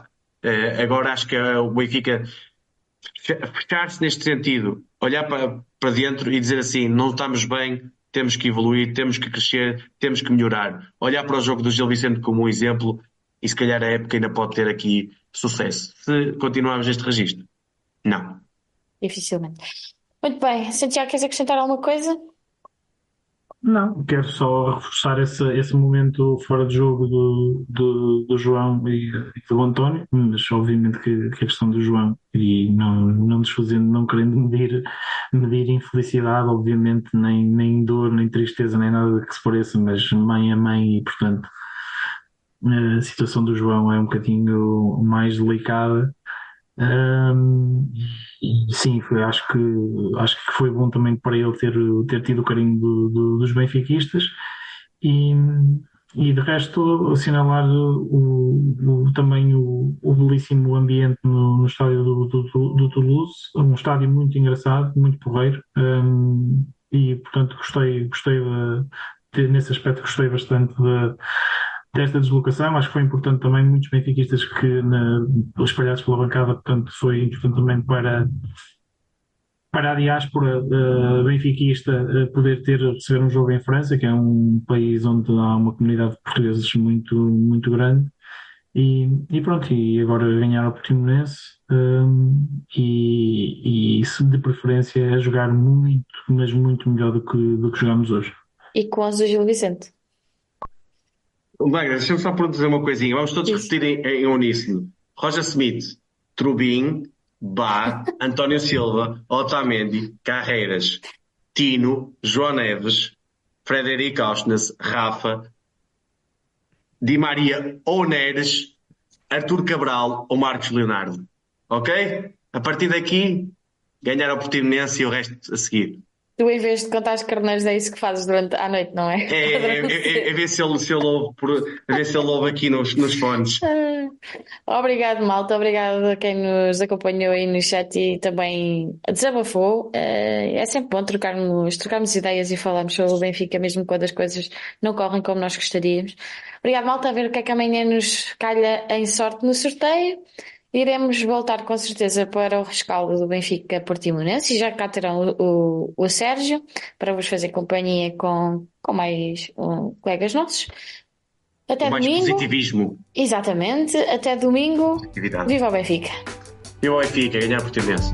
uh, agora acho que o Benfica fechar-se neste sentido, olhar para, para dentro e dizer assim, não estamos bem, temos que evoluir, temos que crescer, temos que melhorar. Olhar para o jogo do Gil Vicente como um exemplo e se calhar a época ainda pode ter aqui sucesso. Se continuarmos este registro. Não.
Dificilmente. Muito bem. Santiago, queres acrescentar alguma coisa?
Não, quero só reforçar esse, esse momento fora de jogo do, do, do João e, e do António, mas obviamente que, que, a questão do João e não, não desfazendo, não querendo medir, medir infelicidade, obviamente, nem, nem dor, nem tristeza, nem nada que se pareça, mas mãe é mãe e, portanto, a situação do João é um bocadinho mais delicada um, e sim, foi, acho, que, acho que foi bom também para ele ter, ter tido o carinho do, do, dos benfiquistas. E, e de resto assinalar o, o também o, o, belíssimo ambiente no, no estádio do, do, do, Toulouse, um estádio muito engraçado, muito porreiro. Um, e portanto gostei, gostei de, de, nesse aspecto gostei bastante de, desta deslocação. Acho que foi importante também muitos benfiquistas que na, espalhados pela bancada, portanto foi importante também para para a diáspora uh, benfiquista uh, poder ter receber um jogo em França, que é um país onde há uma comunidade de portugueses muito muito grande. E, e pronto, e agora ganhar o Portimonense um, e, e de preferência a jogar muito, mas muito melhor do que, do que jogamos hoje.
E com do Gil Vicente.
Wagner, deixa-me só dizer uma coisinha. Vamos todos Isso. repetir em, em uníssono. Roger Smith, Trubin, Bá, António Silva, Otamendi, Carreiras, Tino, João Neves, Frederico Ausnes, Rafa, Di Maria ou Neres, Artur Cabral ou Marcos Leonardo. Ok? A partir daqui, ganhar a Portimonense e o resto a seguir.
Tu, em vez de contar os carneiros, é isso que fazes durante a noite, não é?
É, é, é, é ver se ele, se ele ouve, por, ver se ele ouve aqui nos, nos fones.
Obrigado, Malta. Obrigado a quem nos acompanhou aí no chat e também desabafou. É sempre bom trocarmos, trocarmos ideias e falarmos sobre o Benfica, mesmo quando as coisas não correm como nós gostaríamos. Obrigado, Malta, a ver o que é que amanhã nos calha em sorte no sorteio. Iremos voltar com certeza para o rescaldo do Benfica Portimonense e já cá terão o, o, o Sérgio para vos fazer companhia com, com mais um, colegas nossos.
Até mais domingo. positivismo.
Exatamente. Até domingo. Viva o Benfica.
Viva o Benfica, ganhar Portimonense.